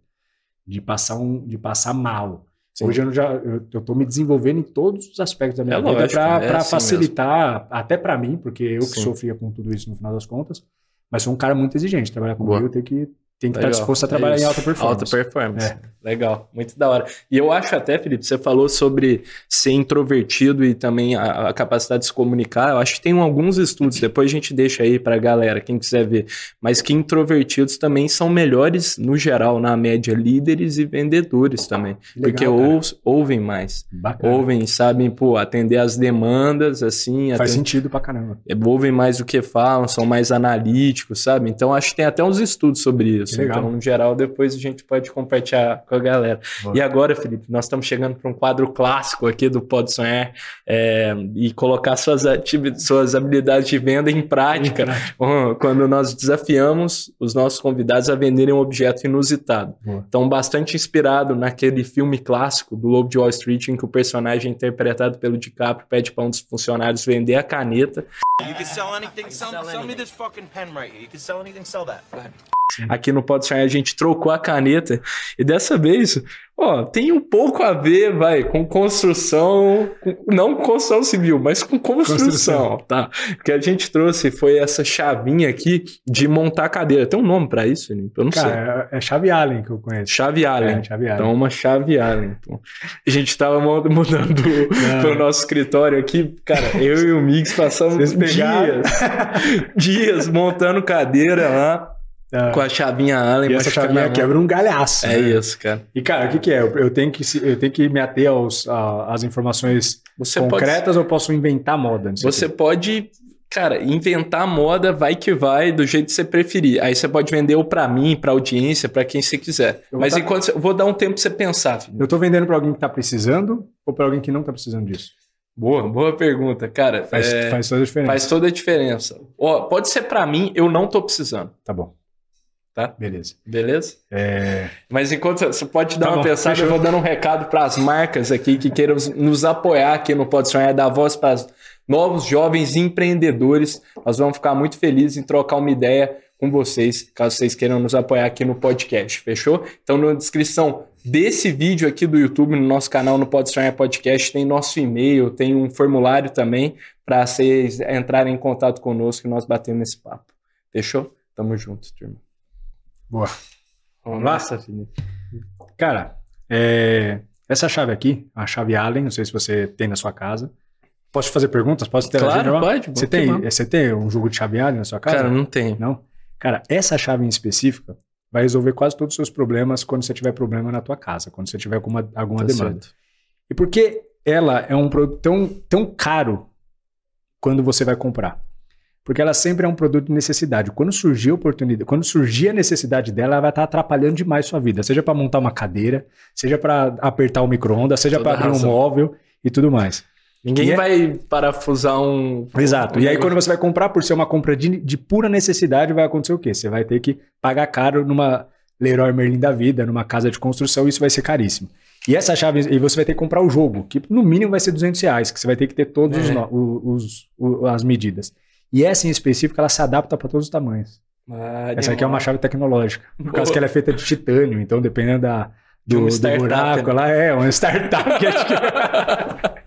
de passar, um, de passar mal. Sim. Hoje eu já eu, tô me desenvolvendo em todos os aspectos da minha é vida para é assim facilitar, mesmo. até para mim, porque eu Sim. que sofria com tudo isso no final das contas, mas sou um cara muito exigente. Trabalhar comigo eu tenho que, tenho que estar disposto a trabalhar é em alta performance. Alta performance. É. Legal, muito da hora. E eu acho até, Felipe, você falou sobre ser introvertido e também a, a capacidade de se comunicar. Eu acho que tem alguns estudos, depois a gente deixa aí para a galera, quem quiser ver, mas que introvertidos também são melhores, no geral, na média, líderes e vendedores também. Legal, porque ou, ouvem mais. Bacana. Ouvem, sabem, pô, atender as demandas, assim. Faz atend... sentido pra caramba. É, ouvem mais do que falam, são mais analíticos, sabe? Então acho que tem até uns estudos sobre isso. Então, no geral, depois a gente pode compartilhar com a galera. Boa. E agora, Felipe, nós estamos chegando para um quadro clássico aqui do Pode Sonhar é, e colocar suas, suas habilidades de venda em prática, em prática, quando nós desafiamos os nossos convidados a venderem um objeto inusitado. Boa. Então, bastante inspirado naquele filme clássico do Lobo de Wall Street, em que o personagem interpretado pelo DiCaprio pede para um dos funcionários vender a caneta. You can sell anything, sell, sell me this fucking pen right here. You can sell anything, sell that. Go ahead. Aqui no Sonhar a gente trocou a caneta e dessa vez, ó, tem um pouco a ver, vai, com construção, com, não com construção civil, mas com construção, construção, tá? O que a gente trouxe foi essa chavinha aqui de montar cadeira. Tem um nome para isso, Felipe? Eu não Cara, sei. É, é chave Allen que eu conheço. Chave Allen. É, chave Allen. Então, uma chave Allen. Então. A gente tava mudando pro nosso escritório aqui, cara, eu e o Mix passamos dias, dias montando cadeira lá. É. Com a chavinha Allen. E essa chavinha quebra um galhaço. É né? isso, cara. E, cara, o que, que é? Eu, eu, tenho que, eu tenho que me ater aos, a, às informações você concretas pode... ou posso inventar moda? Você pode, cara, inventar moda, vai que vai, do jeito que você preferir. Aí você pode vender ou para mim, para audiência, para quem você quiser. Mas tá... enquanto eu vou dar um tempo pra você pensar. Filho. Eu tô vendendo para alguém que tá precisando ou para alguém que não tá precisando disso? Boa, boa pergunta, cara. Faz, é... faz toda a diferença. Faz toda a diferença. Ó, pode ser para mim, eu não tô precisando. Tá bom. Tá? Beleza. Beleza? É... Mas enquanto você pode dar tá uma bom, pensada, eu vou dando um recado para as marcas aqui que queiram nos apoiar aqui no Pode Sonhar, dar voz para novos jovens empreendedores. Nós vamos ficar muito felizes em trocar uma ideia com vocês, caso vocês queiram nos apoiar aqui no podcast, fechou? Então, na descrição desse vídeo aqui do YouTube, no nosso canal no Pode Sonhar Podcast, tem nosso e-mail, tem um formulário também para vocês entrarem em contato conosco e nós batemos esse papo. Fechou? Tamo junto, turma. Boa. Vamos lá? Cara, é, essa chave aqui, a chave Allen, não sei se você tem na sua casa. Posso fazer perguntas? Posso interagir? Claro, pode. Você tem, você tem um jogo de chave Allen na sua casa? Cara, não tem. Não? Cara, essa chave em específica vai resolver quase todos os seus problemas quando você tiver problema na tua casa, quando você tiver alguma, alguma tá demanda. Certo. E por que ela é um produto tão, tão caro quando você vai comprar? Porque ela sempre é um produto de necessidade. Quando surgir a oportunidade, quando surgir a necessidade dela, ela vai estar atrapalhando demais sua vida. Seja para montar uma cadeira, seja para apertar o micro-ondas, seja para abrir um móvel e tudo mais. Ninguém e é vai é... parafusar um. Exato. Um... E aí, quando você vai comprar, por ser uma compra de, de pura necessidade, vai acontecer o quê? Você vai ter que pagar caro numa Leroy Merlin da vida, numa casa de construção, e isso vai ser caríssimo. E essa chave, e você vai ter que comprar o jogo, que no mínimo vai ser 200 reais, que você vai ter que ter todas é. os, os, as medidas. E essa em específico, ela se adapta para todos os tamanhos. Ah, essa aqui é uma chave tecnológica. Por causa que ela é feita de titânio, então dependendo da, do, um do buraco, né? lá é uma startup.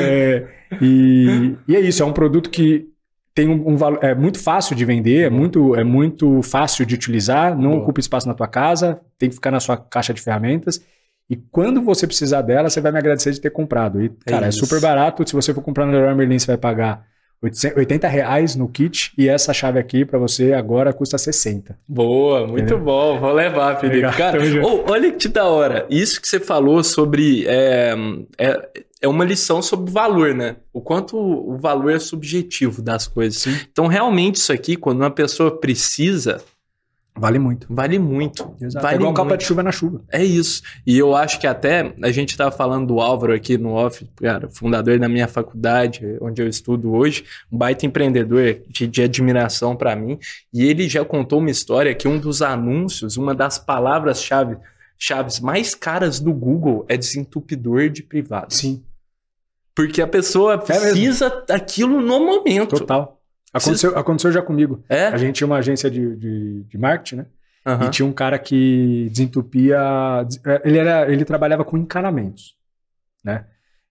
é, e, e é isso, é um produto que tem um, um, valor, é muito fácil de vender, é muito, é muito fácil de utilizar, não Boa. ocupa espaço na tua casa, tem que ficar na sua caixa de ferramentas. E quando você precisar dela, você vai me agradecer de ter comprado. E, é cara, é, é super barato. Se você for comprar no Leroy Merlin, você vai pagar 80 reais no kit e essa chave aqui para você agora custa 60. Boa, muito Entendeu? bom. Vou levar, Felipe. Legal, Cara, oh, olha que da hora. Isso que você falou sobre. É, é, é uma lição sobre valor, né? O quanto o valor é subjetivo das coisas. Sim. Então, realmente, isso aqui, quando uma pessoa precisa, Vale muito. Vale muito. Exato. Vale é igual capa de chuva na chuva. É isso. E eu acho que até a gente estava falando do Álvaro aqui no off, cara, fundador da minha faculdade, onde eu estudo hoje, um baita empreendedor de, de admiração para mim. E ele já contou uma história que um dos anúncios, uma das palavras-chave chaves mais caras do Google é desentupidor de privado. Sim. Porque a pessoa é precisa é daquilo no momento. Total. Aconteceu, aconteceu já comigo. É? A gente tinha uma agência de, de, de marketing, né? Uhum. E tinha um cara que desentupia. Ele, era, ele trabalhava com encanamentos, né?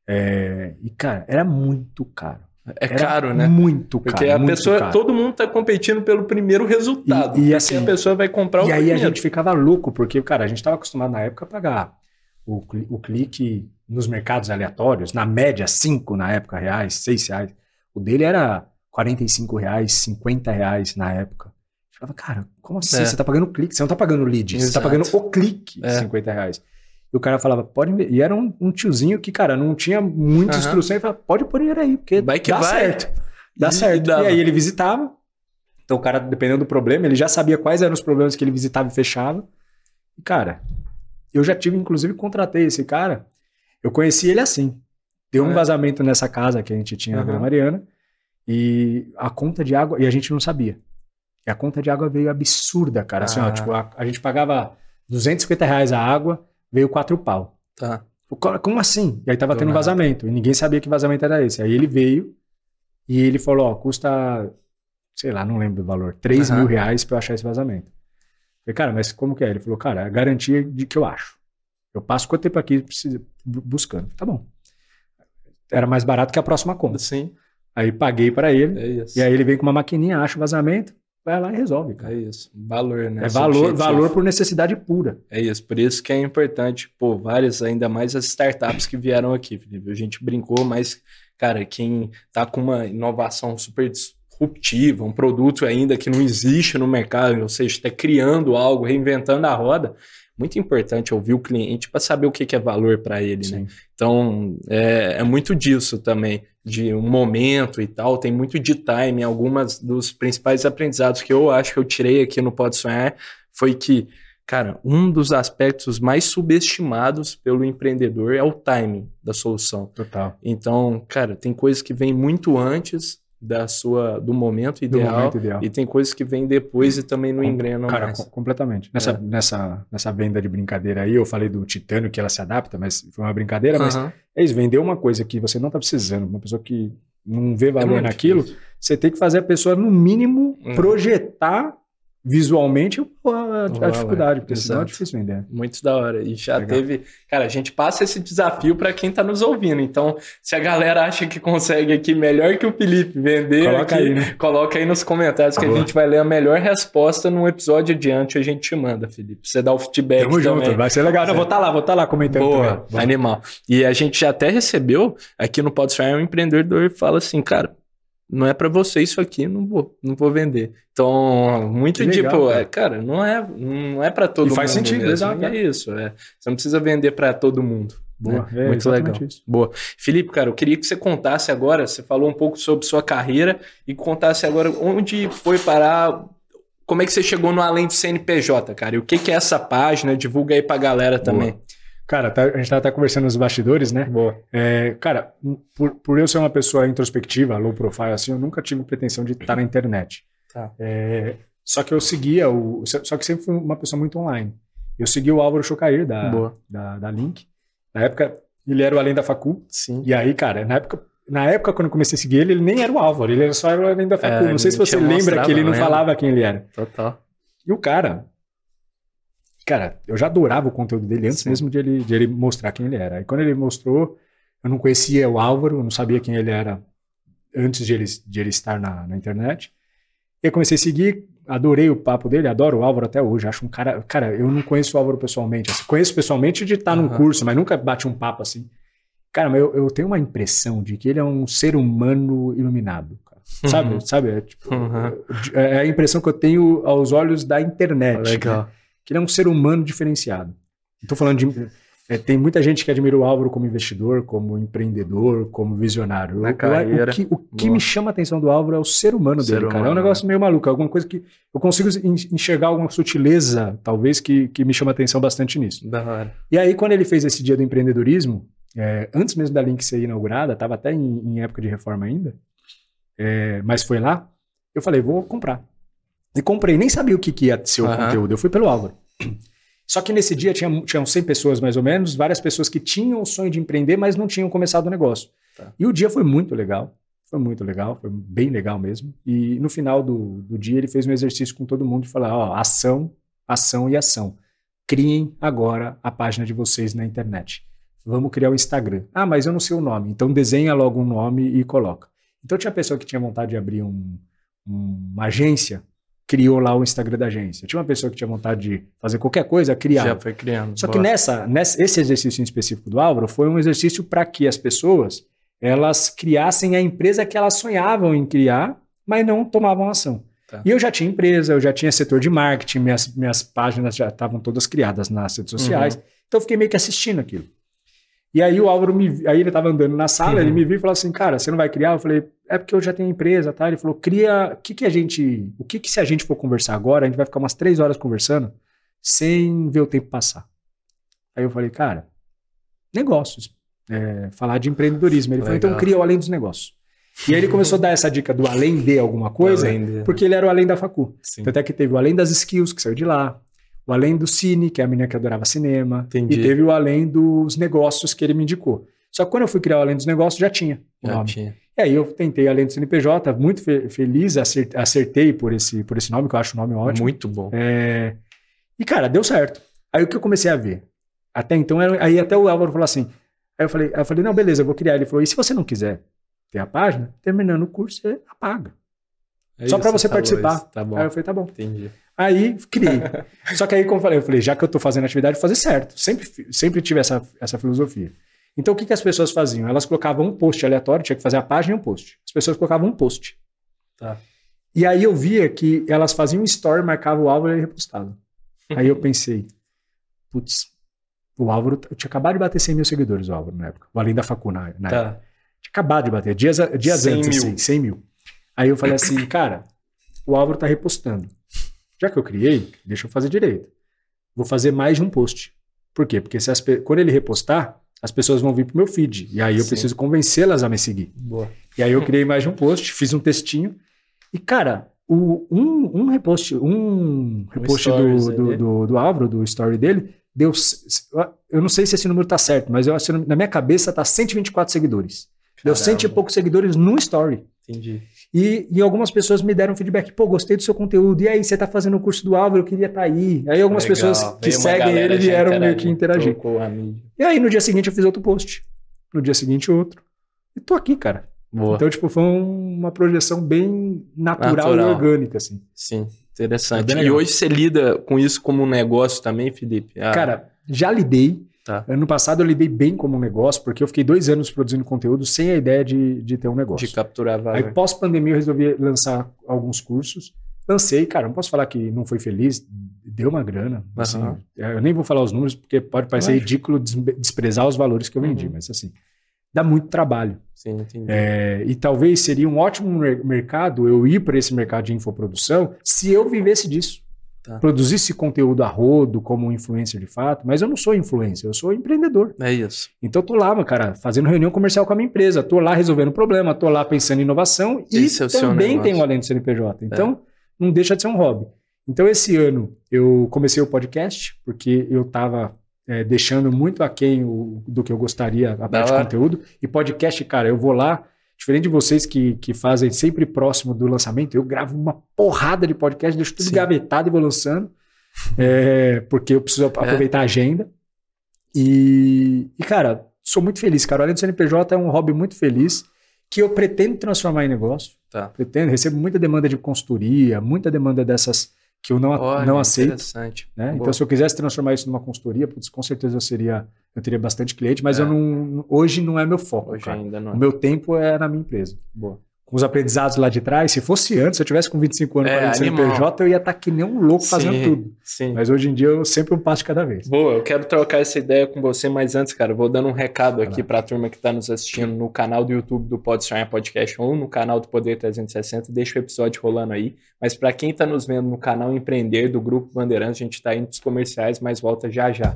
É, e, cara, era muito caro. É era caro, né? Muito caro. Porque a pessoa, caro. todo mundo tá competindo pelo primeiro resultado. E, e assim, a pessoa vai comprar o E aí primeiro. a gente ficava louco, porque, cara, a gente tava acostumado na época a pagar o, o clique nos mercados aleatórios, na média, 5 na época, reais, 6 reais. O dele era 45 reais, 50 reais na época. Eu falava, cara, como assim? É. Você tá pagando clique, você não tá pagando lead, Exato. você tá pagando o clique, é. 50 reais. E o cara falava, pode E era um, um, tiozinho que, cara, não tinha muita uhum. instrução. Ele falava, pode pôr dinheiro aí, porque vai que dá vai. certo. Dá e, certo. E, e aí ele visitava. Então o cara, dependendo do problema, ele já sabia quais eram os problemas que ele visitava e fechava. E, cara, eu já tive, inclusive, contratei esse cara. Eu conheci ele assim. Deu um é. vazamento nessa casa que a gente tinha uhum. na Vila Mariana. E a conta de água, e a gente não sabia. E a conta de água veio absurda, cara. Assim, ó, ah. tipo, a, a, gente pagava 250 reais a água, veio quatro pau. Tá. Como assim? E aí tava Do tendo nada. vazamento, e ninguém sabia que vazamento era esse. Aí ele veio e ele falou, ó, custa, sei lá, não lembro do valor, 3 uhum. mil reais pra eu achar esse vazamento. falei, cara, mas como que é? Ele falou, cara, a garantia de que eu acho. Eu passo quanto tempo aqui buscando. Tá bom. Era mais barato que a próxima conta. Sim. Aí paguei para ele. É e aí ele vem com uma maquininha, acha o vazamento, vai lá e resolve, cara. É isso. Valor, né? É valor, valor por necessidade pura. É isso. Por isso que é importante, pô, várias, ainda mais as startups que vieram aqui, Felipe. A gente brincou, mas, cara, quem tá com uma inovação super disruptiva, um produto ainda que não existe no mercado, ou seja, está criando algo, reinventando a roda, muito importante ouvir o cliente para saber o que, que é valor para ele, né? Sim. né? Então, é, é, muito disso também, de um momento e tal, tem muito de time. Algumas dos principais aprendizados que eu acho que eu tirei aqui no Pode Sonhar foi que, cara, um dos aspectos mais subestimados pelo empreendedor é o timing da solução. Total. Então, cara, tem coisas que vêm muito antes da sua do momento ideal, do momento ideal. e tem coisas que vêm depois e também não engrenam cara, mais. completamente. Nessa, é. nessa, nessa venda de brincadeira aí, eu falei do titânio que ela se adapta, mas foi uma brincadeira, mas é isso, vender uma coisa que você não está precisando, uma pessoa que não vê valor é naquilo, difícil. você tem que fazer a pessoa, no mínimo, uhum. projetar visualmente a, a dificuldade, porque Exato. senão é difícil vender. Muito da hora. E já Legal. teve. Cara, a gente passa esse desafio para quem está nos ouvindo. Então, se a galera acha que consegue aqui melhor que o Felipe vender, coloca, aqui, aí, né? coloca aí nos comentários que a gente vai ler a melhor resposta num episódio adiante a gente te manda, Felipe. Você dá o feedback. Tamo também. junto, vai ser legal. Não, vou estar tá lá, vou estar tá lá comentando. Boa, animal. E a gente já até recebeu aqui no Podsphere um empreendedor fala assim, cara, não é para você isso aqui, não vou, não vou vender. Então, muito legal, tipo, cara. É, cara, não é, não é para todo e mundo. Faz sentido, mesmo. exato. É isso, é. Você não precisa vender para todo mundo. Boa, né? é, muito legal. Isso. Boa. Felipe, cara, eu queria que você contasse agora, você falou um pouco sobre sua carreira e contasse agora onde foi parar, como é que você chegou no Além do CNPJ, cara? E o que, que é essa página? Divulga aí pra galera também. Boa. Cara, tá, a gente tá até conversando nos bastidores, né? Boa. É, cara, por, por eu ser uma pessoa introspectiva, low profile, assim, eu nunca tive pretensão de estar na internet. Tá. É, só que eu seguia o. Só que sempre fui uma pessoa muito online. Eu segui o Álvaro Chocair da, da, da Link. Na época, ele era o Além da Facu. Sim. E aí, cara, na época, na época, quando eu comecei a seguir ele, ele nem era o Álvaro, ele era só era o Além da Facu. É, não sei se você lembra que ele não falava quem ele era. Total. E o cara, cara, eu já adorava o conteúdo dele antes Sim. mesmo de ele, de ele mostrar quem ele era. E quando ele mostrou, eu não conhecia o Álvaro, não sabia quem ele era antes de ele, de ele estar na, na internet. E eu comecei a seguir, adorei o papo dele, adoro o Álvaro até hoje. Acho um cara. Cara, eu não conheço o Álvaro pessoalmente. Assim, conheço pessoalmente de estar uhum. num curso, mas nunca bate um papo assim. Cara, eu, eu, tenho uma impressão de que ele é um ser humano iluminado. Uhum. Sabe? Sabe? É, tipo, uhum. é, a impressão que eu tenho aos olhos da internet. Legal. Né? Que ele é um ser humano diferenciado. Estou falando de é, tem muita gente que admira o Álvaro como investidor, como empreendedor, como visionário. Na carreira. O que, o que me chama a atenção do Álvaro é o ser humano ser dele, humano, cara. É um negócio meio maluco, é alguma coisa que eu consigo enxergar alguma sutileza, talvez, que, que me chama a atenção bastante nisso. Da hora. E aí, quando ele fez esse dia do empreendedorismo, é, antes mesmo da Link ser inaugurada, estava até em, em, época de reforma ainda, é, mas foi lá, eu falei, vou comprar. E comprei, nem sabia o que, que ia ser o uhum. conteúdo, eu fui pelo Álvaro. Só que nesse dia tinha, tinham 100 pessoas mais ou menos, várias pessoas que tinham o sonho de empreender, mas não tinham começado o negócio. Tá. E o dia foi muito legal, foi muito legal, foi bem legal mesmo. E no final do, do dia ele fez um exercício com todo mundo de falar: ó, ação, ação e ação. Criem agora a página de vocês na internet. Vamos criar o Instagram. Ah, mas eu não sei o nome. Então desenha logo um nome e coloca. Então tinha pessoa que tinha vontade de abrir um, um, uma agência criou lá o Instagram da agência. Tinha uma pessoa que tinha vontade de fazer qualquer coisa, criar. Já foi criando. Só boa. que nessa, nessa, esse exercício em específico do Álvaro foi um exercício para que as pessoas elas criassem a empresa que elas sonhavam em criar, mas não tomavam ação. Tá. E eu já tinha empresa, eu já tinha setor de marketing, minhas, minhas páginas já estavam todas criadas nas redes sociais. Uhum. Então eu fiquei meio que assistindo aquilo. E aí o Álvaro me aí ele estava andando na sala, uhum. ele me viu e falou assim, cara, você não vai criar? Eu falei, é porque eu já tenho empresa, tá? Ele falou, cria, o que que a gente, o que que se a gente for conversar agora, a gente vai ficar umas três horas conversando sem ver o tempo passar. Aí eu falei, cara, negócios, é, falar de empreendedorismo. Ele Legal. falou, então cria o além dos negócios. E aí ele começou a dar essa dica do além de alguma coisa, de... porque ele era o além da facu. Sim. Até que teve o além das skills, que saiu de lá, o além do cine, que é a menina que adorava cinema. Entendi. E teve o além dos negócios que ele me indicou. Só que quando eu fui criar o além dos negócios, já tinha. Já nome. tinha. E aí eu tentei além do CNPJ, muito fe feliz, acertei, por esse, por esse nome, que eu acho o nome ótimo. Muito bom. É... E, cara, deu certo. Aí o que eu comecei a ver? Até então, era... aí até o Álvaro falou assim. Aí eu falei, aí eu falei, não, beleza, eu vou criar. Ele falou, e se você não quiser ter a página, terminando o curso, você apaga. É Só para você participar. Tá bom. Aí eu falei, tá bom. Entendi. Aí criei. Só que aí, como eu falei, eu falei, já que eu estou fazendo atividade, vou fazer certo. Sempre, sempre tive essa, essa filosofia. Então o que, que as pessoas faziam? Elas colocavam um post aleatório, tinha que fazer a página e um post. As pessoas colocavam um post. Tá. E aí eu via que elas faziam um story, marcavam o Álvaro e repostavam. aí eu pensei, putz, o Álvaro, eu tinha acabado de bater 100 mil seguidores, o Álvaro, na época. O além da facu na, na tá. época. Tinha acabado de bater, dias, dias 100 antes, mil. Assim, 100 mil. Aí eu falei assim, cara, o Álvaro tá repostando. Já que eu criei, deixa eu fazer direito. Vou fazer mais de um post. Por quê? Porque se as, quando ele repostar, as pessoas vão vir pro meu feed. E aí eu Sim. preciso convencê-las a me seguir. Boa. E aí eu criei mais um post, fiz um textinho. E, cara, o, um, um repost, um repost do, do, do, do, Álvaro, do story dele, deu. Eu não sei se esse número tá certo, mas eu acho na minha cabeça tá 124 seguidores. Caramba. Deu cento e poucos seguidores no story. Entendi. E, e algumas pessoas me deram feedback, pô, gostei do seu conteúdo. E aí, você tá fazendo o curso do Álvaro, eu queria estar tá aí. Aí algumas Legal. pessoas que seguem ele vieram meio que interagir. E aí, no dia seguinte, eu fiz outro post. No dia seguinte, outro. E tô aqui, cara. Boa. Então, tipo, foi uma projeção bem natural, natural. e orgânica, assim. Sim, interessante. É e hoje você lida com isso como um negócio também, Felipe? Ah. Cara, já lidei. Tá. Ano passado eu lidei bem como um negócio, porque eu fiquei dois anos produzindo conteúdo sem a ideia de, de ter um negócio. De capturar vaga. Aí pós-pandemia eu resolvi lançar alguns cursos. lancei, cara, não posso falar que não foi feliz, deu uma grana. Assim, Eu nem vou falar os números, porque pode parecer ridículo desprezar os valores que eu vendi, uhum. mas assim, dá muito trabalho. Sim, entendi. É, e talvez seria um ótimo mercado eu ir para esse mercado de infoprodução se eu vivesse disso. Tá. Produzisse conteúdo a rodo como influencer de fato, mas eu não sou influencer, eu sou empreendedor. É isso. Então eu tô lá, cara, fazendo reunião comercial com a minha empresa, tô lá resolvendo problema, tô lá pensando em inovação Esse e é também tenho além do CNPJ. Então, é. não deixa de ser um hobby. Então, esse ano eu comecei o podcast, porque eu estava é, deixando muito aquém o, do que eu gostaria, a parte de conteúdo. E podcast, cara, eu vou lá, diferente de vocês que, que fazem sempre próximo do lançamento, eu gravo uma porrada de podcast, deixo tudo Sim. gavetado e vou lançando, é, porque eu preciso é. aproveitar a agenda. E, e, cara, sou muito feliz, cara. Além do CNPJ, é um hobby muito feliz que eu pretendo transformar em negócio. Tá. Pretendo, recebo muita demanda de consultoria, muita demanda dessas que eu não, Olha, não aceito. Né? Então, se eu quisesse transformar isso numa consultoria, putz, com certeza eu seria, eu teria bastante cliente, mas é. eu não, hoje não é meu foco. Hoje cara. ainda não. O meu tempo é na minha empresa. Boa com os aprendizados lá de trás, se fosse antes, se eu tivesse com 25 anos é, CNPJ, eu ia estar tá que nem um louco sim, fazendo tudo. Sim. Mas hoje em dia eu sempre um passo de cada vez. Boa, eu quero trocar essa ideia com você, mas antes, cara, vou dando um recado aqui para a turma que está nos assistindo no canal do YouTube do Pode Sonhar Podcast ou no canal do Poder 360, deixa o episódio rolando aí. Mas para quem está nos vendo no canal Empreender do Grupo Bandeirantes, a gente está indo para os comerciais, mas volta já já.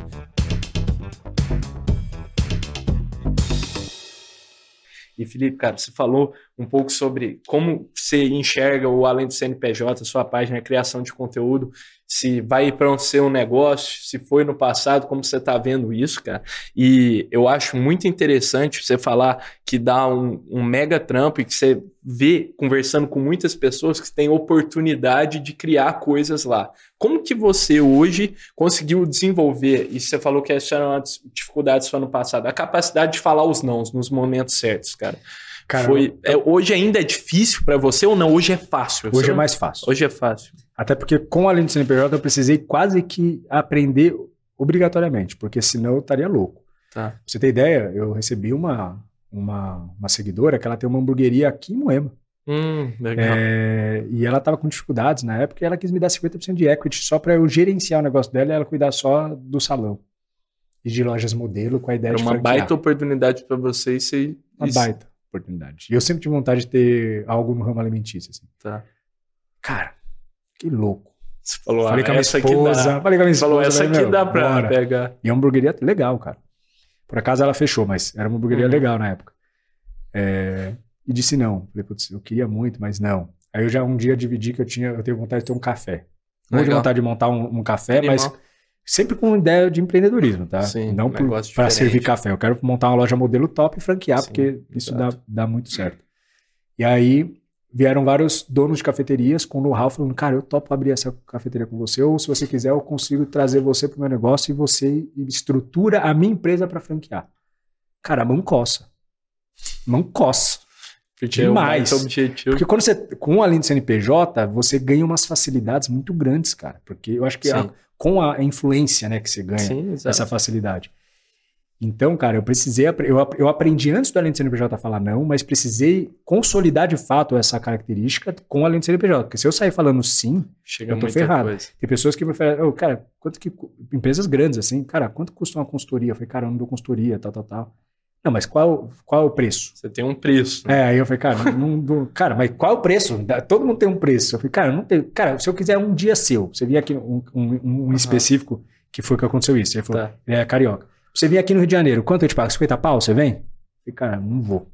E Felipe, cara, você falou um pouco sobre como você enxerga o Além do CNPJ, sua página, a criação de conteúdo, se vai para ser um negócio, se foi no passado, como você está vendo isso, cara. E eu acho muito interessante você falar que dá um, um mega trampo e que você vê conversando com muitas pessoas que têm oportunidade de criar coisas lá. Como que você hoje conseguiu desenvolver, e você falou que essa era uma dificuldade só no passado, a capacidade de falar os nãos nos momentos certos, cara. Cara, Foi, é, hoje ainda é difícil para você ou não? Hoje é fácil? Hoje é mais fácil. Hoje é fácil. Até porque com a lei do CNPJ eu precisei quase que aprender obrigatoriamente, porque senão eu estaria louco. Tá. Pra você ter ideia, eu recebi uma, uma, uma seguidora que ela tem uma hamburgueria aqui em Moema. Hum, legal. É, e ela estava com dificuldades na época e ela quis me dar 50% de equity só para eu gerenciar o negócio dela e ela cuidar só do salão e de lojas modelo com a ideia Era de uma franquear. baita oportunidade para vocês. Ser... Uma baita oportunidade. E eu sempre tive vontade de ter algo no ramo alimentício. Assim. Tá. Cara, que louco. Você falou, falei ah, com a minha esposa, falei com a minha esposa. Falou, essa aqui dá pra bora. pegar. E é uma hamburgueria legal, cara. Por acaso ela fechou, mas era uma hamburgueria Uhum. legal na época. É, e disse não. Falei, putz, eu queria muito, mas não. Aí eu já um dia dividi que eu tinha, eu tenho vontade de ter um café. Não de Legal. vontade de montar um, um café, Animal. mas sempre com ideia de empreendedorismo, tá? Sim, não um para servir café. Eu quero montar uma loja modelo top e franquear, Sim, porque isso dá, dá muito certo. E aí vieram vários donos de cafeterias com know-how falando, cara, eu topo abrir essa cafeteria com você, ou se você quiser, eu consigo trazer você para o meu negócio e você estrutura a minha empresa para franquear. Cara, a mão coça. Mão coça. Demais. Porque quando você, com a linha do CNPJ, você ganha umas facilidades muito grandes, cara. Porque eu acho que a- com a influência, né, que você ganha, Sim, essa facilidade. Então, cara, eu precisei, eu, eu aprendi antes do Além do CNPJ falar não, mas precisei consolidar de fato essa característica com o Além do CNPJ. Porque se eu sair falando sim, Chega eu tô ferrado. coisa. tem pessoas que me falam, "Ô, cara, quanto que. Empresas grandes, assim, cara, quanto custa uma consultoria? Eu falei, cara, eu não dou consultoria, tal, tal, tal. Não, mas qual, qual é o preço? Você tem um preço. né? É, aí eu falei, cara, não, dou- cara, mas qual é o preço? Todo mundo tem um preço. Eu falei, cara, não tenho. Cara, se eu quiser um dia seu, você vir aqui um, um, um Aham. específico que foi que aconteceu isso. Ele falou, Tá. ele é carioca. Você vir aqui no Rio de Janeiro, quanto eu te pago? 50 pau? Você vem? Falei, cara, não vou.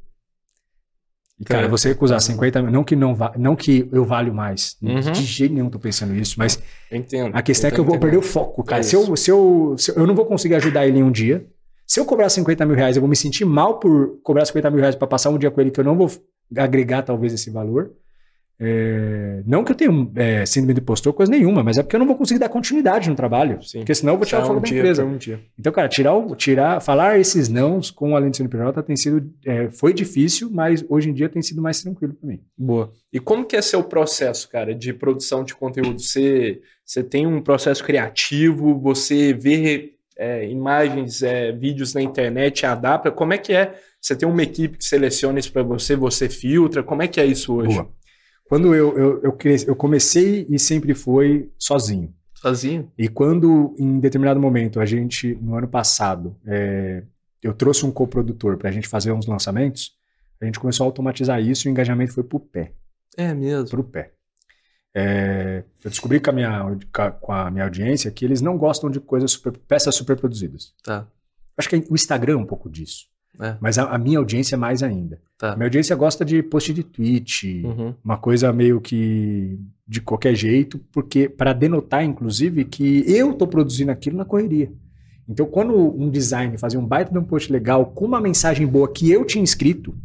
E, cara, Cara, você recusar 50 mil, não que, não, va- não que eu valho mais. Uhum. De jeito nenhum tô pensando isso, mas entendo. a questão é que eu vou entendendo. perder o foco, cara. É se, eu, se, eu, se eu eu não vou conseguir ajudar ele em um dia, se eu cobrar 50 mil reais, eu vou me sentir mal por cobrar 50 mil reais para passar um dia com ele que eu não vou agregar talvez esse valor. É, não que eu tenha é, síndrome do impostor, coisa nenhuma, mas é porque eu não vou conseguir dar continuidade no trabalho. Sim. Porque senão eu vou tirar Só o foco um da dia empresa. um dia. Então, cara, tirar, o- tirar, falar esses nãos com além do CNPJ tem sido, é, foi difícil, mas hoje em dia tem sido mais tranquilo para mim. Boa. E como que é seu processo, cara, de produção de conteúdo? Você, você tem um processo criativo, você vê é, imagens, é, vídeos na internet, adapta? Como é que é? Você tem uma equipe que seleciona isso para você, você filtra? Como é que é isso hoje? Boa. Quando eu, eu, eu, cresci, eu comecei e sempre foi sozinho. Sozinho? E quando, em determinado momento, a gente, no ano passado, é, eu trouxe um coprodutor para a gente fazer uns lançamentos, a gente começou a automatizar isso e o engajamento foi pro pé. É mesmo? Pro pé. É, eu descobri com a, minha, com a minha audiência que eles não gostam de coisas super, peças super produzidas. Tá. Acho que o Instagram é um pouco disso. É. Mas a, a, minha audiência é mais ainda. Tá. Minha audiência gosta de post de tweet, Uhum. uma coisa meio que de qualquer jeito, porque para denotar, inclusive, que eu estou produzindo aquilo na correria. Então, quando um design fazia um baita de um post legal com uma mensagem boa que eu tinha escrito,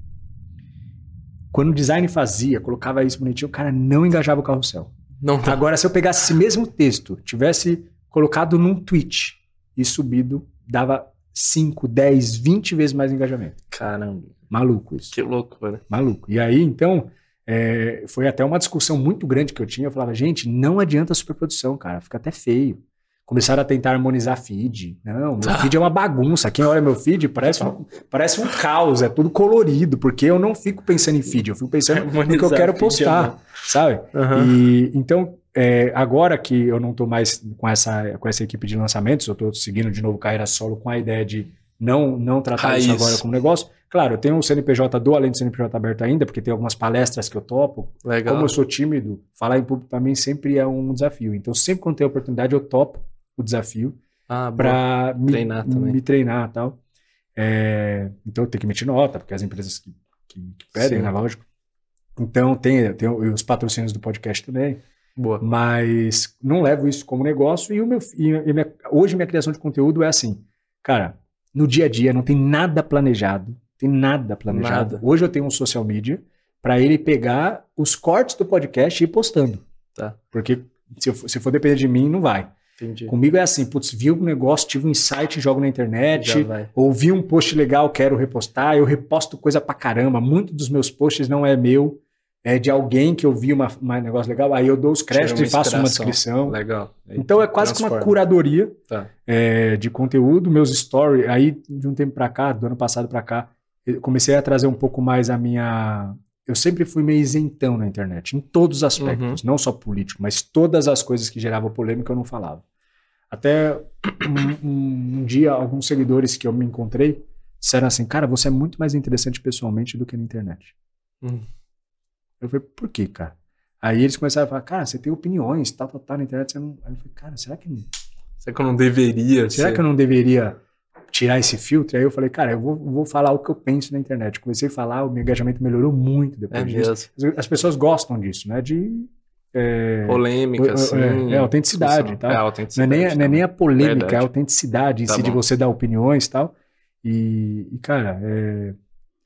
quando o design fazia, colocava isso bonitinho, o cara não engajava o carrossel. Não tá. Agora, se eu pegasse esse mesmo texto, tivesse colocado num tweet e subido, dava 5, 10, 20 vezes mais engajamento. Caramba. Maluco isso. Que loucura. Maluco. E aí, então, é, foi até uma discussão muito grande que eu tinha. Eu falava, gente, não adianta a superprodução, cara. Fica até feio. Começaram a tentar harmonizar feed. Não, meu Tá. feed é uma bagunça. Quem olha meu feed parece um, parece um caos, é tudo colorido, porque eu não fico pensando em feed, eu fico pensando no que eu quero feed é postar, bom. sabe? Aham. E então, é, agora que eu não estou mais com essa, com essa equipe de lançamentos, eu estou seguindo de novo carreira solo com a ideia de não, não tratar isso Raiz. agora como negócio. Claro, eu tenho um CNPJ do além do CNPJ aberto ainda, porque tem algumas palestras que eu topo. Legal. Como eu sou tímido, falar em público para mim sempre é um desafio. Então, sempre quando tem oportunidade, eu topo o desafio Ah, para me Treinar também. me treinar e tal. É, então, eu tenho que emitir nota, porque as empresas que, que, que pedem, Sim. né, lógico. Então, tem, tem os patrocínios do podcast também Boa. mas não levo isso como negócio e, o meu, e a minha- hoje minha criação de conteúdo é assim, cara, no dia a dia não tem nada planejado, tem nada planejado. Nada. Hoje eu tenho um social media para ele pegar os cortes do podcast e ir postando. Tá. Porque se, eu for- se for depender de mim, não vai. Entendi. Comigo é assim, putz, vi um negócio, tive um insight, jogo na internet, ouvi um post legal, quero repostar, eu reposto coisa pra caramba. Muito dos meus posts não é meu, é de alguém que eu vi uma, um negócio legal, aí eu dou os créditos e faço uma descrição. Legal. Aí Então é quase que uma curadoria Tá. é, de conteúdo, meus stories. Aí de um tempo pra cá, do ano passado pra cá, eu comecei a trazer um pouco mais a minha. Eu sempre fui meio isentão na internet, em todos os aspectos, não só político, mas todas as coisas que geravam polêmica eu não falava. Até um, um- um dia, alguns seguidores que eu me encontrei disseram assim: Cara, você é muito mais interessante pessoalmente do que na internet. Hum. Eu falei: Por quê, cara? Aí eles começaram a falar: Cara, você tem opiniões, tal, tal, tal, na internet. Você não... Aí eu falei: Cara, será que Será que eu não deveria Será ser? que eu não deveria tirar esse filtro? Aí eu falei, cara, eu vou, vou falar o que eu penso na internet. Comecei a falar, o meu engajamento melhorou muito depois É disso. mesmo. As- As pessoas gostam disso, né? De. é, Polêmica, é, assim. é, é, autenticidade tal. É, não, é autenticidade. nem, a- não é nem a polêmica, Verdade. é a autenticidade em Tá si de bom. você dar opiniões e tal. E, e, cara, é,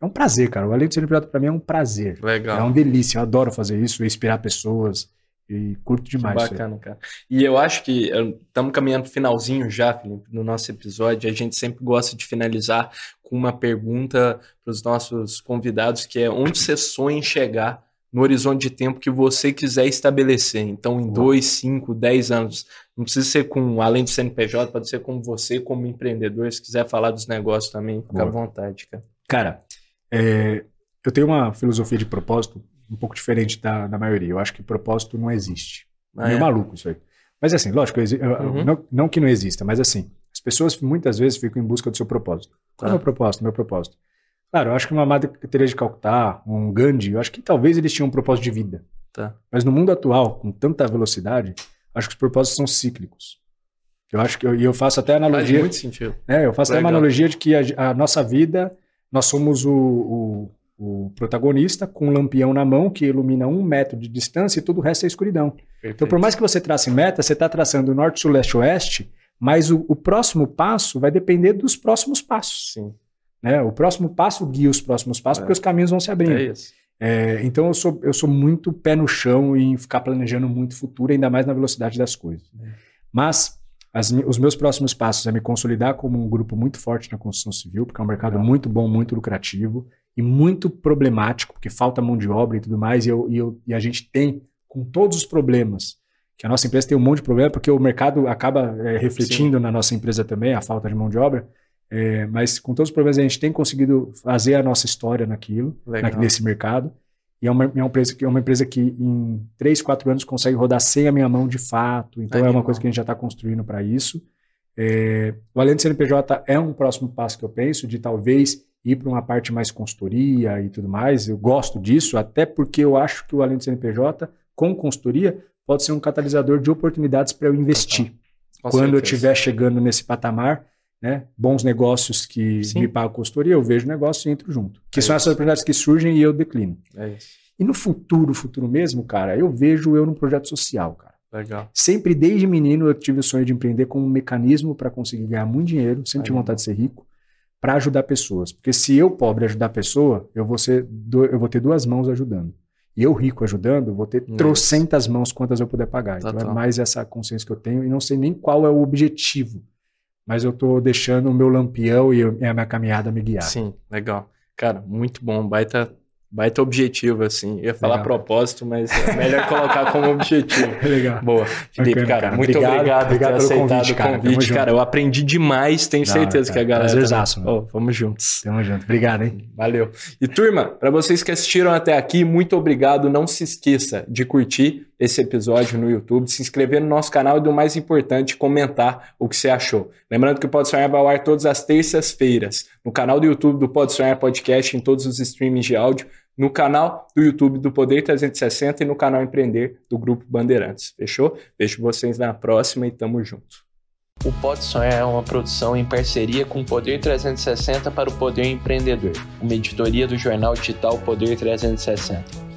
é um prazer, cara. O Além do CNPJ pra mim é um prazer. É Legal. uma delícia. Eu adoro fazer isso, inspirar pessoas. E curto demais. isso aí. Bacana, cara. E eu acho que estamos caminhando pro finalzinho já, Felipe, no nosso episódio. A gente sempre gosta de finalizar com uma pergunta para os nossos convidados, que é onde você sonha em chegar no horizonte de tempo que você quiser estabelecer. Então, em Uau. dois, cinco, dez anos. Não precisa ser com, além do CNPJ, pode ser com você, como empreendedor. Se quiser falar dos negócios também, fica à Boa. vontade, cara. Cara, é, eu tenho uma filosofia de propósito um pouco diferente da, da maioria. Eu acho que propósito não existe. Ah, Meio é? maluco isso aí. Mas assim, lógico, eu- eu- Uhum. não, não que não exista, mas assim, as pessoas muitas vezes ficam em busca do seu propósito. Qual é o Tá. meu propósito? Meu propósito. Claro, eu acho que uma Madre Teresa de Calcutá, um Gandhi, eu acho que talvez eles tinham um propósito de vida. Tá. Mas no mundo atual, com tanta velocidade, acho que os propósitos são cíclicos. Eu acho que eu, e eu faço até a Faz analogia. muito sentido. É, eu faço até uma Legal. analogia de que a, a nossa vida, nós somos o, o- o protagonista com um lampião na mão que ilumina um metro de distância e todo o resto é escuridão. Então, por mais que você trace meta, você está traçando norte, sul, leste, oeste, mas o, o próximo passo vai depender dos próximos passos. Sim, Né? O próximo passo guia os próximos passos, É. porque os caminhos vão se abrindo. é isso. É, então eu sou, eu sou muito pé no chão em ficar planejando muito o futuro, ainda mais na velocidade das coisas. É. Mas as os meus próximos passos é me consolidar como um grupo muito forte na construção civil, porque é um mercado Legal. muito bom, muito lucrativo e muito problemático, porque falta mão de obra e tudo mais, e, eu, e, eu- e a gente tem, com todos os problemas, que a nossa empresa tem um monte de problema, porque o mercado acaba é, refletindo na nossa empresa também, a falta de mão de obra, é, mas com todos os problemas a gente tem conseguido fazer a nossa história naquilo, na- nesse mercado. E é uma, é uma, empresa, que, é uma empresa que em 3, 4 anos consegue rodar sem a minha mão de fato. Então é uma coisa que a gente já está construindo para isso. É, o Além do CNPJ é um próximo passo que eu penso, de talvez ir para uma parte mais consultoria e tudo mais. Eu gosto disso, até porque eu acho que o Além do CNPJ, com consultoria, pode ser um catalisador de oportunidades para eu investir. Quando certeza. eu estiver chegando nesse patamar, né, bons negócios que Sim. me pagam consultoria, eu vejo negócio e entro junto. Que é são isso. essas oportunidades que surgem e eu declino. É isso. E no futuro, futuro mesmo, cara, eu vejo eu num projeto social, cara. Legal. Sempre desde menino eu tive o sonho de empreender como um mecanismo para conseguir ganhar muito dinheiro, sempre tive vontade de ser rico, para ajudar pessoas. Porque se eu pobre ajudar a pessoa, eu vou, ser, eu vou ter duas mãos ajudando. E eu rico ajudando, vou ter trocentas mãos quantas eu puder pagar. Então é mais essa consciência que eu tenho e não sei nem qual é o objetivo mas eu estou deixando o meu lampião e a minha caminhada me guiar. Sim, legal. Cara, muito bom. Baita, baita objetivo, assim. Eu ia falar legal. propósito, mas é melhor colocar como objetivo. Legal. Boa. Felipe, cara, cara, muito obrigado, obrigado, obrigado por ter aceitado convite, cara. o convite. Cara, eu aprendi demais, tenho Não, certeza cara, que a galera... Prazerzaço, tá... oh, vamos juntos. Tamo junto. Obrigado, hein? Valeu. E turma, para vocês que assistiram até aqui, muito obrigado. Não se esqueça de curtir esse episódio no YouTube, se inscrever no nosso canal e, do mais importante, comentar o que você achou. Lembrando que o Pode Sonhar vai ao ar todas as terças-feiras, no canal do YouTube do Pode Sonhar Podcast, em todos os streamings de áudio, no canal do YouTube do Poder 360 e no canal Empreender do Grupo Bandeirantes. Fechou? Vejo vocês na próxima e tamo junto. O Pode Sonhar é uma produção em parceria com o Poder 360 para o Poder Empreendedor, uma editoria do jornal digital Poder 360.